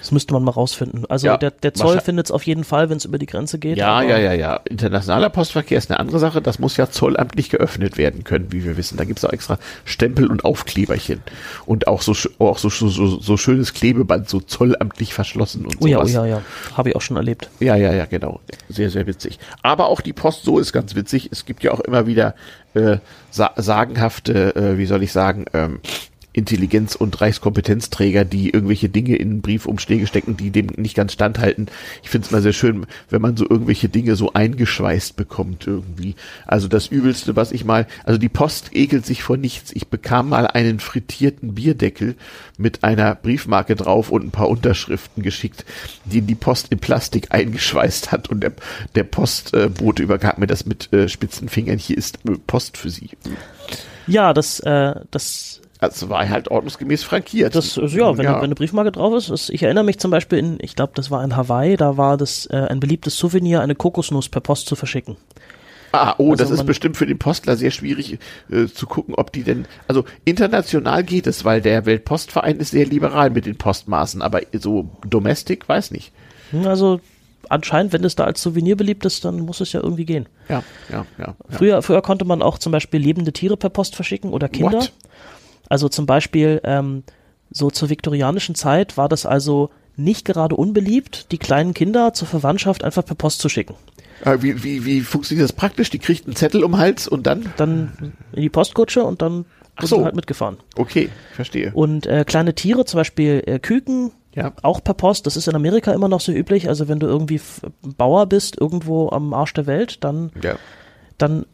B: Das müsste man mal rausfinden. Also ja, der, der Zoll findet es auf jeden Fall, wenn es über die Grenze geht.
A: Ja, ja, ja, ja. Internationaler Postverkehr ist eine andere Sache. Das muss ja zollamtlich geöffnet werden können, wie wir wissen. Da gibt es auch extra Stempel und Aufkleberchen. Und auch so, auch so, so, so, so schönes Klebeband, so zollamtlich verschlossen und
B: so. Oh ja, oh ja, ja. Habe ich auch schon erlebt.
A: Ja, ja, ja, genau. Sehr, sehr witzig. Aber auch die Post so ist ganz witzig. Es gibt ja auch immer wieder äh, sa sagenhafte, äh, wie soll ich sagen, ähm, Intelligenz- und Reichskompetenzträger, die irgendwelche Dinge in Briefumschläge stecken, die dem nicht ganz standhalten. Ich finde es mal sehr schön, wenn man so irgendwelche Dinge so eingeschweißt bekommt irgendwie. Also das Übelste, was ich mal, also die Post ekelt sich vor nichts. Ich bekam mal einen frittierten Bierdeckel mit einer Briefmarke drauf und ein paar Unterschriften geschickt, die die Post in Plastik eingeschweißt hat und der, der Postbote übergab mir das mit äh, spitzen Fingern. Hier ist äh, Post für Sie.
B: Ja, das, äh, das
A: also war halt ordnungsgemäß frankiert.
B: Das, ja, wenn, ja. wenn eine Briefmarke drauf ist, ist, ich erinnere mich zum Beispiel in, ich glaube, das war in Hawaii, da war das äh, ein beliebtes Souvenir, eine Kokosnuss per Post zu verschicken.
A: Ah, oh, also das ist bestimmt für den Postler sehr schwierig äh, zu gucken, ob die denn, also international geht es, weil der Weltpostverein ist sehr liberal mit den Postmaßen, aber so domestic, weiß nicht.
B: Hm, also anscheinend, wenn es da als Souvenir beliebt ist, dann muss es ja irgendwie gehen.
A: Ja, ja, ja. ja.
B: Früher, früher konnte man auch zum Beispiel lebende Tiere per Post verschicken oder Kinder. What? Also zum Beispiel ähm, so zur viktorianischen Zeit war das also nicht gerade unbeliebt, die kleinen Kinder zur Verwandtschaft einfach per Post zu schicken.
A: Äh, Wie, wie, wie funktioniert das praktisch? Die kriegt einen Zettel um den Hals und dann?
B: Dann in die Postkutsche und dann
A: Ach so.
B: halt mitgefahren.
A: Okay, verstehe.
B: Und äh, kleine Tiere, zum Beispiel äh, Küken,
A: Ja.
B: auch per Post. Das ist in Amerika immer noch so üblich. Also wenn du irgendwie Bauer bist, irgendwo am Arsch der Welt, dann,
A: Ja.
B: dann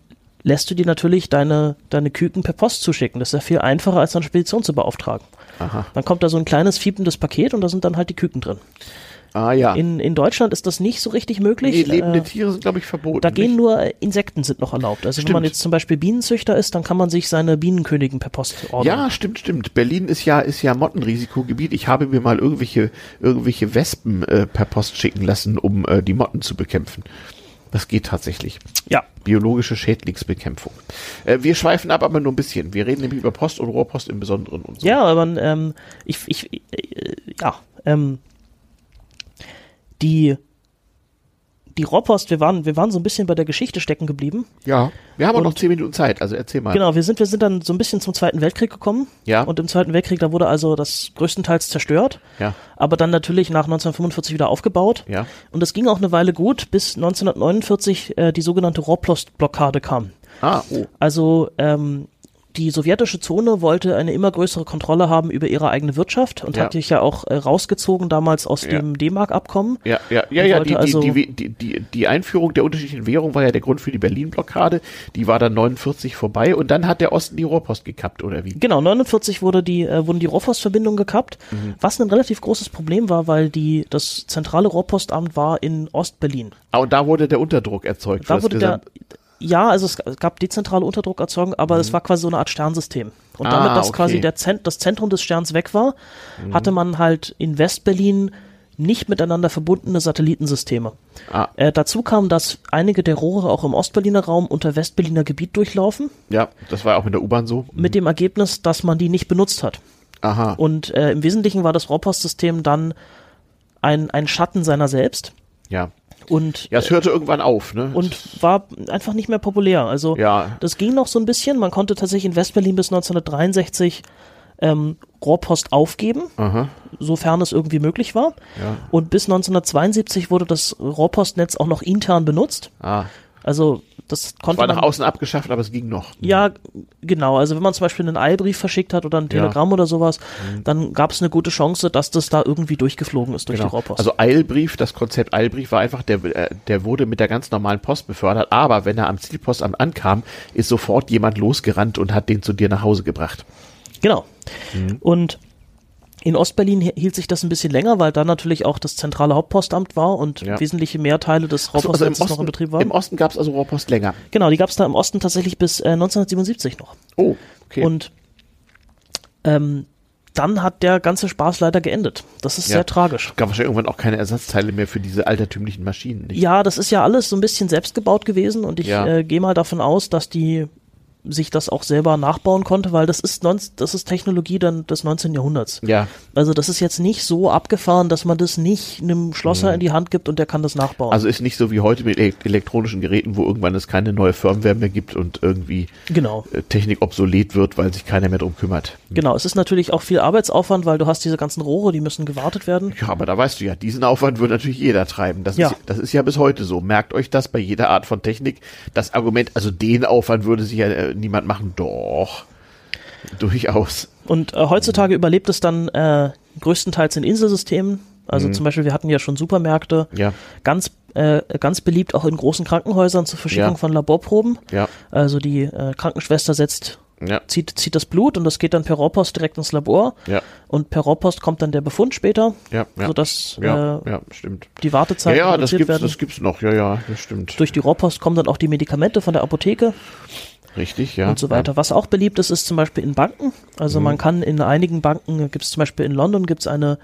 B: lässt du dir natürlich deine, deine Küken per Post zuschicken. Das ist ja viel einfacher, als eine Spedition zu beauftragen.
A: Aha.
B: Dann kommt da so ein kleines fiependes Paket und da sind dann halt die Küken drin.
A: Ah ja.
B: In, in Deutschland ist das nicht so richtig möglich.
A: nee, lebende
B: Äh,
A: Tiere sind, glaube ich, verboten.
B: da gehen
A: nicht?
B: nur Insekten sind noch erlaubt. Also wenn man
A: Stimmt.
B: jetzt zum Beispiel Bienenzüchter ist, dann kann man sich seine Bienenkönigin per Post ordern.
A: Ja, stimmt, stimmt. Berlin ist ja ist ja Mottenrisikogebiet. Ich habe mir mal irgendwelche irgendwelche Wespen äh, per Post schicken lassen, um äh, die Motten zu bekämpfen. Das geht tatsächlich.
B: ja.
A: Biologische Schädlingsbekämpfung. Äh, wir schweifen ab, aber nur ein bisschen. Wir reden nämlich über Post und Rohrpost im Besonderen und so.
B: Ja, aber ähm, ich, ich, äh, ja, ähm, die, die Rohrpost, wir waren, wir waren so ein bisschen bei der Geschichte stecken geblieben.
A: Ja. Wir haben auch
B: Und-
A: noch zehn Minuten Zeit, also erzähl mal.
B: Genau, wir sind, wir sind dann so ein bisschen zum Zweiten Weltkrieg gekommen.
A: Ja.
B: Und im Zweiten Weltkrieg, da wurde also das größtenteils zerstört,
A: Ja.
B: aber dann natürlich nach 1945 wieder aufgebaut.
A: Ja.
B: Und das ging auch eine Weile gut, bis 1949 äh, die sogenannte Rohrpostblockade kam.
A: Ah, oh.
B: Also ähm, die sowjetische Zone wollte eine immer größere Kontrolle haben über ihre eigene Wirtschaft und
A: Ja.
B: hat sich ja auch äh, rausgezogen damals aus
A: Ja.
B: dem D-Mark-Abkommen.
A: Ja, ja, ja, ja, die,
B: also-
A: die, die, die, die Einführung der unterschiedlichen Währungen war ja der Grund für die Berlin-Blockade. Die war dann 49 vorbei und dann hat der Osten die Rohrpost gekappt, oder wie?
B: Genau, 49 wurde die, äh, wurden die Rohrpostverbindungen gekappt,
A: Mhm.
B: was ein relativ großes Problem war, weil die, das zentrale Rohrpostamt war in Ostberlin.
A: Ah, und da wurde der Unterdruck erzeugt.
B: Da
A: das
B: wurde der, ja, also es gab dezentrale Unterdruckerzeugung, aber es war quasi so eine Art Sternsystem. Und
A: Mhm. Ah,
B: damit, dass
A: okay.
B: quasi der Zent das Zentrum des Sterns weg war,
A: Mhm.
B: hatte man halt in Westberlin nicht miteinander verbundene Satellitensysteme.
A: Ah,
B: Äh, dazu kam, dass einige der Rohre auch im Ostberliner Raum unter Westberliner Gebiet durchlaufen,
A: ja, das war auch in der U-Bahn so.
B: mit dem Ergebnis, dass man die nicht benutzt hat.
A: Aha.
B: Und äh, im Wesentlichen war das Rohrpostsystem dann ein, ein Schatten seiner selbst
A: ja.
B: Und,
A: Ja, es hörte irgendwann auf, ne?
B: und war einfach nicht mehr populär. Also
A: ja,
B: das ging noch so ein bisschen. Man konnte tatsächlich in Westberlin bis 1963 ähm, Rohrpost aufgeben,
A: aha,
B: sofern es irgendwie möglich war.
A: ja.
B: Und bis 1972 wurde das Rohrpostnetz auch noch intern benutzt.
A: Ah,
B: Also das konnte
A: war nach
B: man,
A: außen abgeschafft, aber es ging noch.
B: Ja, genau. Also wenn man zum Beispiel einen Eilbrief verschickt hat oder ein
A: Ja. Mhm.
B: Telegramm oder sowas, dann gab es eine gute Chance, dass das da irgendwie durchgeflogen ist durch
A: Genau.
B: die Rohrpost.
A: Also Eilbrief, das Konzept Eilbrief war einfach, der, äh, der wurde mit der ganz normalen Post befördert, aber wenn er am Zielpostamt ankam, ist sofort jemand losgerannt und hat den zu dir nach Hause gebracht.
B: Genau.
A: Mhm.
B: Und in Ostberlin hi- hielt sich das ein bisschen länger, weil da natürlich auch das zentrale Hauptpostamt war und
A: Ja.
B: wesentliche Mehrteile des
A: Also, also im
B: Rohrpostnetzes noch in Betrieb
A: im
B: waren.
A: Osten gab es also Rohrpost länger.
B: Genau, die gab es da im Osten tatsächlich bis äh, 1977 noch.
A: Oh, okay.
B: Und ähm, dann hat der ganze Spaß leider geendet. Das ist
A: Ja.
B: sehr tragisch.
A: gab wahrscheinlich irgendwann auch keine Ersatzteile mehr für diese altertümlichen Maschinen. Nicht?
B: Ja, das ist ja alles so ein bisschen selbst gebaut gewesen und ich
A: Ja.
B: äh, gehe mal davon aus, dass die sich das auch selber nachbauen konnte, weil das ist, non- das ist Technologie dann des 19. Jahrhunderts.
A: Ja,
B: Also das ist jetzt nicht so abgefahren, dass man das nicht einem Schlosser in die Hand gibt und der kann das nachbauen.
A: Mhm. also ist nicht so wie heute mit elek- elektronischen Geräten, wo irgendwann es keine neue Firmware mehr gibt und irgendwie
B: genau.
A: äh, Technik obsolet wird, weil sich keiner mehr drum kümmert.
B: Genau, es ist natürlich auch viel Arbeitsaufwand, weil du hast diese ganzen Rohre, die müssen gewartet werden.
A: Ja, aber da weißt du ja, diesen Aufwand wird natürlich jeder treiben. Das,
B: Ja.
A: ist, das ist ja bis heute so. Merkt euch das bei jeder Art von Technik. Das Argument, also den Aufwand würde sich ja äh, niemand machen. Doch. Durchaus.
B: Und äh, heutzutage überlebt es dann äh, größtenteils in Inselsystemen. Also zum Beispiel, wir hatten ja schon Supermärkte,
A: Ja,
B: ganz, äh, ganz beliebt auch in großen Krankenhäusern zur Verschickung
A: Ja.
B: von Laborproben.
A: ja,
B: Also die äh, Krankenschwester setzt,
A: ja,
B: zieht, zieht das Blut und das geht dann per Rohrpost direkt ins Labor.
A: ja,
B: Und per Rohrpost kommt dann der Befund später,
A: ja, ja.
B: sodass
A: ja,
B: äh,
A: ja, stimmt.
B: die
A: Ja,
B: Wartezeiten
A: ja, das
B: reduziert
A: gibt's,
B: werden.
A: das gibt's noch. Ja, ja, das stimmt.
B: Durch die Rohrpost kommen dann auch die Medikamente von der Apotheke
A: Richtig, ja.
B: und so weiter. Was auch beliebt ist, ist zum Beispiel in Banken. Also
A: Mhm.
B: man kann in einigen Banken, gibt es zum Beispiel in London, gibt es eine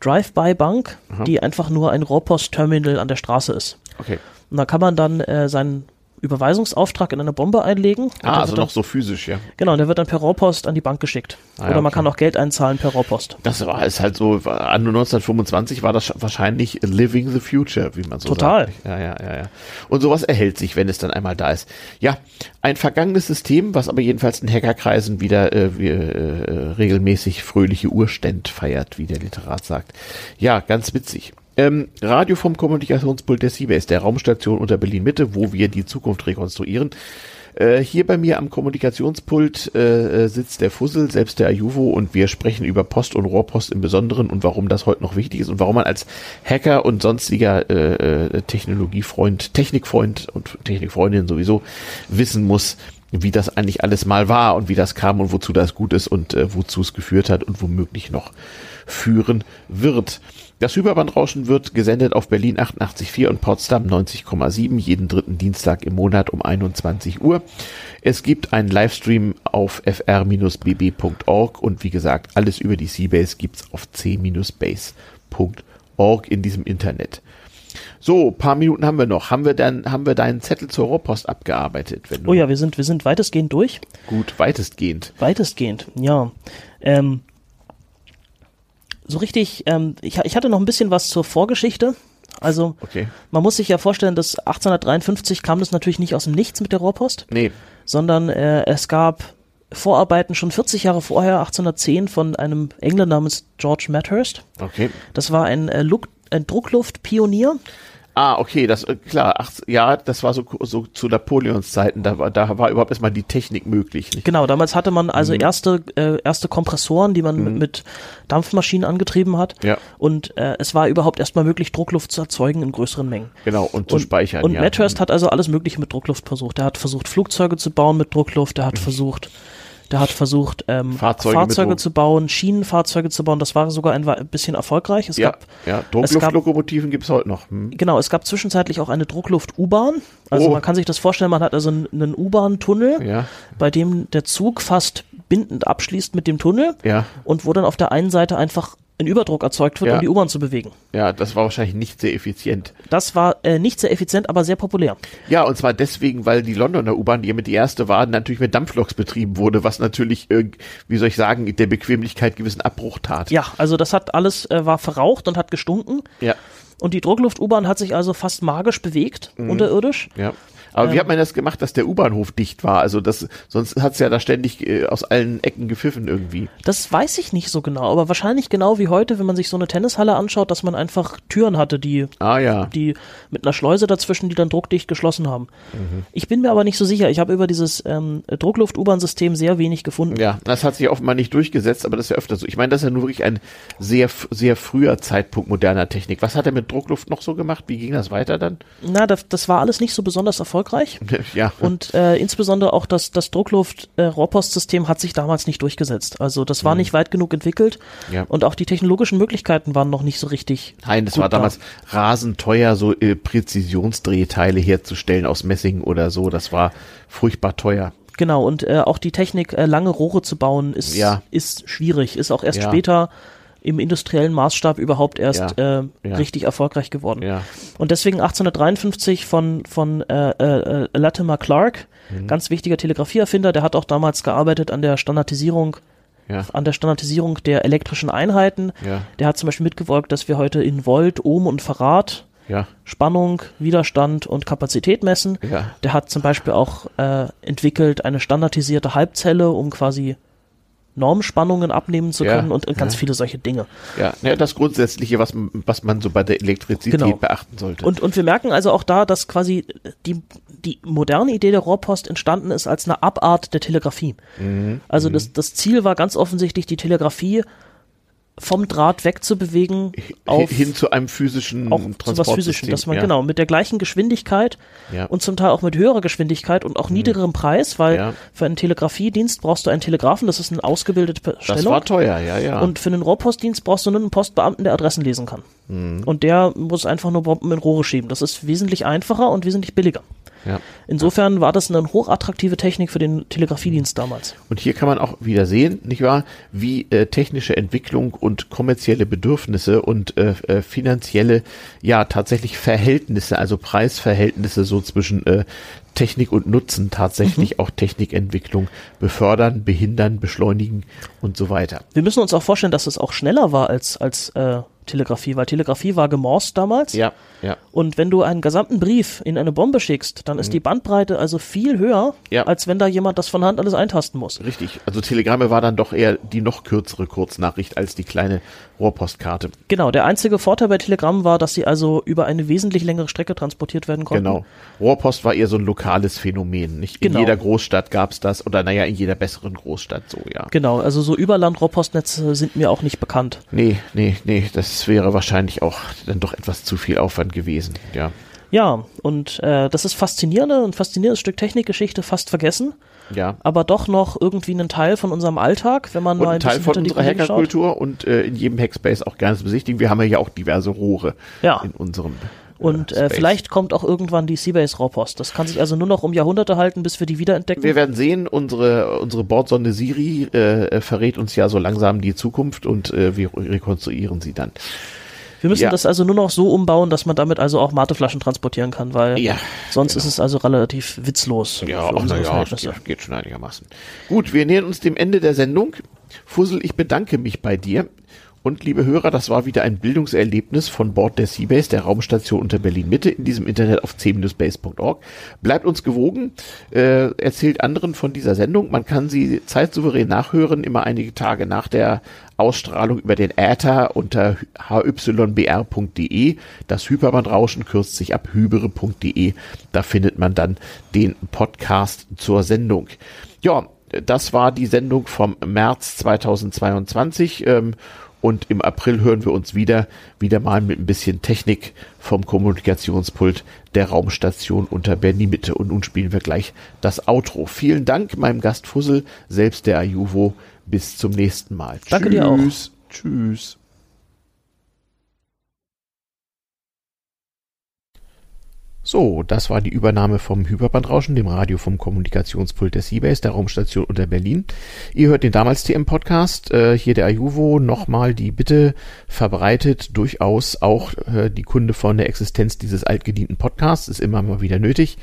B: Drive-by-Bank, die einfach nur ein Rohrpost-Terminal an der Straße ist.
A: Ja. Okay.
B: Und da kann man dann äh, sein Überweisungsauftrag in eine Bombe einlegen.
A: Ah, also noch so physisch, ja.
B: Genau, und der wird dann per Rohrpost an die Bank geschickt. Ah, Oder okay. man kann auch Geld einzahlen per Rohrpost.
A: Das war ist halt so, an 1925 war das wahrscheinlich living the future, wie man so
B: Total.
A: sagt. Total. Ja, ja, ja, ja. Und sowas erhält sich, wenn es dann einmal da ist. Ja, ein vergangenes System, was aber jedenfalls in Hackerkreisen wieder äh, wie, äh, regelmäßig fröhliche Urständ feiert, wie der Literat sagt. Ja, ganz witzig. Ähm, Radio vom Kommunikationspult der Seabase, der Raumstation unter Berlin Mitte, wo wir die Zukunft rekonstruieren. Äh, hier bei mir am Kommunikationspult äh, sitzt der Fussel, selbst der Ajuvo, und wir sprechen über Post und Rohrpost im Besonderen und warum das heute noch wichtig ist und warum man als Hacker und sonstiger äh, äh Technologiefreund, Technikfreund und Technikfreundin sowieso wissen muss, wie das eigentlich alles mal war und wie das kam und wozu das gut ist und äh, wozu es geführt hat und womöglich noch führen wird. Das Hyperbandrauschen wird gesendet auf Berlin 88.4 und Potsdam 90,7 jeden dritten Dienstag im Monat um 21 Uhr. Es gibt einen Livestream auf fr-bb.org und wie gesagt, alles über die Seabase gibt's auf c-base.org in diesem Internet. So, paar Minuten haben wir noch. Haben wir dann, haben wir deinen Zettel zur Rohrpost abgearbeitet?
B: oh ja, wir sind, wir sind weitestgehend durch.
A: Gut, weitestgehend.
B: Weitestgehend, ja. Ähm, so richtig, ähm, ich, ich hatte noch ein bisschen was zur Vorgeschichte. Also
A: okay.
B: man muss sich ja vorstellen, dass 1853 kam das natürlich nicht aus dem Nichts mit der Rohrpost,
A: nee.
B: sondern äh, es gab Vorarbeiten schon 40 Jahre vorher, 1810, von einem Engländer namens George Madhurst.
A: Okay.
B: Das war ein, äh, ein Druckluftpionier.
A: Ah, okay, das äh, klar. Ach, ja, das war so, so zu Napoleons Zeiten. Da war, da war überhaupt erstmal die Technik möglich.
B: Nicht? Genau, damals hatte man also mhm. erste äh, erste Kompressoren, die man mhm. mit, Dampfmaschinen angetrieben hat.
A: Ja.
B: Und äh, es war überhaupt erstmal möglich, Druckluft zu erzeugen in größeren Mengen.
A: Genau und zu und, speichern.
B: Und ja. Madhurst hat also alles Mögliche mit Druckluft versucht. Er hat versucht Flugzeuge zu bauen mit Druckluft. Er hat mhm. versucht der hat versucht, ähm, Fahrzeuge, Fahrzeuge zu bauen, Schienenfahrzeuge zu bauen. Das war sogar ein, ein bisschen erfolgreich. Es
A: ja,
B: gab,
A: ja. Druckluftlokomotiven gibt es heute noch.
B: Hm. Genau, es gab zwischenzeitlich auch eine Druckluft-U-Bahn. Also oh. man kann sich das vorstellen, man hat also einen U-Bahn-Tunnel,
A: ja.
B: bei dem der Zug fast bindend abschließt mit dem Tunnel
A: ja.
B: und wo dann auf der einen Seite einfach ein Überdruck erzeugt wird, ja. um die U-Bahn zu bewegen.
A: Ja, das war wahrscheinlich nicht sehr effizient.
B: Das war äh, nicht sehr effizient, aber sehr populär.
A: Ja, und zwar deswegen, weil die Londoner U-Bahn, die ja mit die erste war, natürlich mit Dampfloks betrieben wurde, was natürlich, äh, wie soll ich sagen, der Bequemlichkeit gewissen Abbruch tat.
B: Ja, also das hat alles, äh, war verraucht und hat gestunken.
A: Ja.
B: Und die Druckluft-U-Bahn hat sich also fast magisch bewegt, mhm. unterirdisch.
A: Ja. Aber ähm, wie hat man das gemacht, dass der U-Bahnhof dicht war? Also das, sonst hat's ja da ständig äh, aus allen Ecken gepfiffen irgendwie.
B: Das weiß ich nicht so genau, aber wahrscheinlich genau wie heute, wenn man sich so eine Tennishalle anschaut, dass man einfach Türen hatte, die,
A: ah, ja.
B: die mit einer Schleuse dazwischen, die dann druckdicht geschlossen haben. Mhm. Ich bin mir aber nicht so sicher. Ich habe über dieses ähm, Druckluft-U-Bahn-System sehr wenig gefunden.
A: Ja, das hat sich offenbar nicht durchgesetzt, aber das ist ja öfter so. Ich meine, das ist ja nur wirklich ein sehr, sehr früher Zeitpunkt moderner Technik. Was hat er mit Druckluft noch so gemacht? Wie ging das weiter dann?
B: Na, das, das war alles nicht so besonders erfolgreich erfolgreich.
A: Ja.
B: Und äh, insbesondere auch das, das Druckluft-Rohrpostsystem äh, hat sich damals nicht durchgesetzt. Also das war mhm. nicht weit genug entwickelt.
A: Ja.
B: Und auch die technologischen Möglichkeiten waren noch nicht so richtig.
A: Nein, es war damals da. rasend teuer, so äh, Präzisionsdrehteile herzustellen aus Messing oder so. Das war furchtbar teuer.
B: Genau, und äh, auch die Technik, äh, lange Rohre zu bauen, ist,
A: ja.
B: ist schwierig, ist auch erst ja. später im industriellen Maßstab überhaupt erst ja, äh, ja. richtig erfolgreich geworden.
A: Ja.
B: Und deswegen 1853 von, von äh, äh, Latimer Clark, mhm. ganz wichtiger Telegrafieerfinder, der hat auch damals gearbeitet an der Standardisierung
A: ja.
B: an der Standardisierung der elektrischen Einheiten.
A: Ja.
B: Der hat zum Beispiel mitgewirkt, dass wir heute in Volt, Ohm und Farad
A: ja.
B: Spannung, Widerstand und Kapazität messen. Der hat zum Beispiel auch äh, entwickelt eine standardisierte Halbzelle, um quasi Normspannungen abnehmen zu können ja, und, und, ganz
A: ja.
B: viele solche Dinge.
A: Ja, ja, das Grundsätzliche, was, was man so bei der Elektrizität genau. beachten sollte.
B: Und, und wir merken also auch da, dass quasi die, die moderne Idee der Rohrpost entstanden ist als eine Abart der Telegrafie.
A: Mhm.
B: Also
A: mhm.
B: Das, das Ziel war ganz offensichtlich, die Telegrafie vom Draht wegzubewegen auf
A: hin zu einem physischen
B: auch zu was physischen, dass man
A: ja.
B: genau mit der gleichen Geschwindigkeit
A: ja.
B: und zum Teil auch mit höherer Geschwindigkeit und auch mhm. niedrigerem Preis, weil
A: ja.
B: für einen Telegrafiedienst brauchst du einen Telegrafen, das ist eine ausgebildete Stellung. Das
A: war teuer, ja, ja.
B: Und für einen Rohrpostdienst brauchst du nur einen Postbeamten, der Adressen lesen kann.
A: Mhm.
B: Und der muss einfach nur Bomben in Rohre schieben. Das ist wesentlich einfacher und wesentlich billiger.
A: Ja.
B: Insofern war das eine hochattraktive Technik für den Telegrafiedienst damals.
A: Und hier kann man auch wieder sehen, nicht wahr, wie äh, technische Entwicklung und kommerzielle Bedürfnisse und äh, äh, finanzielle, ja, tatsächlich Verhältnisse, also Preisverhältnisse so zwischen äh, Technik und Nutzen tatsächlich mhm. auch Technikentwicklung befördern, behindern, beschleunigen und so weiter.
B: Wir müssen uns auch vorstellen, dass es auch schneller war als, als äh, Telegrafie, weil Telegrafie war gemorst damals.
A: Ja, ja.
B: Und wenn du einen gesamten Brief in eine Bombe schickst, dann ist mhm. die Bandbreite also viel höher, ja. als wenn da jemand das von Hand alles eintasten muss.
A: Richtig. Also Telegramme war dann doch eher die noch kürzere Kurznachricht als die kleine Rohrpostkarte.
B: Genau. Der einzige Vorteil bei Telegramm war, dass sie also über eine wesentlich längere Strecke transportiert werden konnten.
A: Genau. Rohrpost war eher so ein lokales Phänomen. Nicht in genau. jeder Großstadt gab es das oder naja, in jeder besseren Großstadt so, ja.
B: Genau. Also so Überland-Rohrpostnetze sind mir auch nicht bekannt.
A: Nee, nee, nee. Das wäre wahrscheinlich auch dann doch etwas zu viel Aufwand gewesen, ja.
B: Ja, und äh, das ist faszinierende, ein faszinierendes Stück Technikgeschichte, fast vergessen.
A: Ja.
B: Aber doch noch irgendwie ein Teil von unserem Alltag, wenn man
A: und
B: mal
A: ein, Teil von unserer Hackerkultur und äh, in jedem Hackspace auch gerne zu besichtigen. Wir haben ja auch diverse Rohre
B: ja.
A: in unserem
B: äh, und äh, vielleicht kommt auch irgendwann die Seabase Rohrpost. Das kann sich also nur noch um Jahrhunderte halten, bis wir die wiederentdecken.
A: Wir werden sehen, unsere, unsere Bordsonde Siri äh, verrät uns ja so langsam die Zukunft und äh, wir rekonstruieren sie dann.
B: Wir müssen ja. das also nur noch so umbauen, dass man damit also auch Mateflaschen transportieren kann, weil
A: ja,
B: sonst genau. ist es also relativ witzlos.
A: Ja, auch na ja, geht, geht schon einigermaßen. Gut, wir nähern uns dem Ende der Sendung. Fussel, ich bedanke mich bei dir. Und liebe Hörer, das war wieder ein Bildungserlebnis von Bord der Seabase, der Raumstation unter Berlin Mitte, in diesem Internet auf c-base.org. Bleibt uns gewogen, äh, erzählt anderen von dieser Sendung. Man kann sie zeitsouverän nachhören, immer einige Tage nach der Ausstrahlung über den Äther unter hybr.de. Das Hyperbandrauschen kürzt sich ab hybere.de. Da findet man dann den Podcast zur Sendung. Ja, das war die Sendung vom März 2022. Ähm, und im April hören wir uns wieder, wieder mal mit ein bisschen Technik vom Kommunikationspult der Raumstation unter Berlin Mitte. Und nun spielen wir gleich das Outro. Vielen Dank meinem Gast Fussel, selbst der Ajuvo. Bis zum nächsten Mal.
B: Danke Tschüss. dir
A: auch. Tschüss. So, das war die Übernahme vom Hyperbandrauschen, dem Radio vom Kommunikationspult der Seabase, der Raumstation unter Berlin. Ihr hört den damals TM Podcast, äh, hier der Ajuvo, nochmal die Bitte verbreitet, durchaus auch äh, die Kunde von der Existenz dieses altgedienten Podcasts, ist immer mal wieder nötig.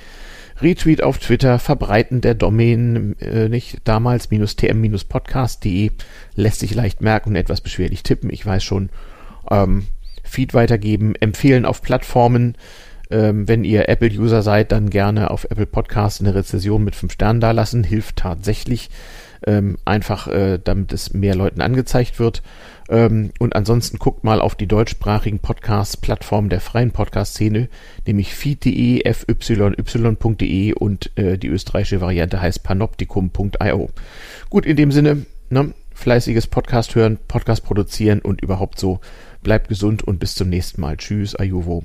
A: Retweet auf Twitter, Verbreiten der Domain, äh, nicht damals tm-podcast.de, lässt sich leicht merken und etwas beschwerlich tippen, ich weiß schon. Ähm, Feed weitergeben, empfehlen auf Plattformen, ähm, wenn ihr Apple-User seid, dann gerne auf Apple Podcast eine Rezession mit fünf Sternen dalassen. Hilft tatsächlich. Ähm, einfach, äh, damit es mehr Leuten angezeigt wird. Ähm, und ansonsten guckt mal auf die deutschsprachigen Podcast-Plattformen der freien Podcast-Szene, nämlich feed.de, fyy.de und äh, die österreichische Variante heißt panoptikum.io. Gut, in dem Sinne, ne, fleißiges Podcast hören, Podcast produzieren und überhaupt so. Bleibt gesund und bis zum nächsten Mal. Tschüss, Ayuvo.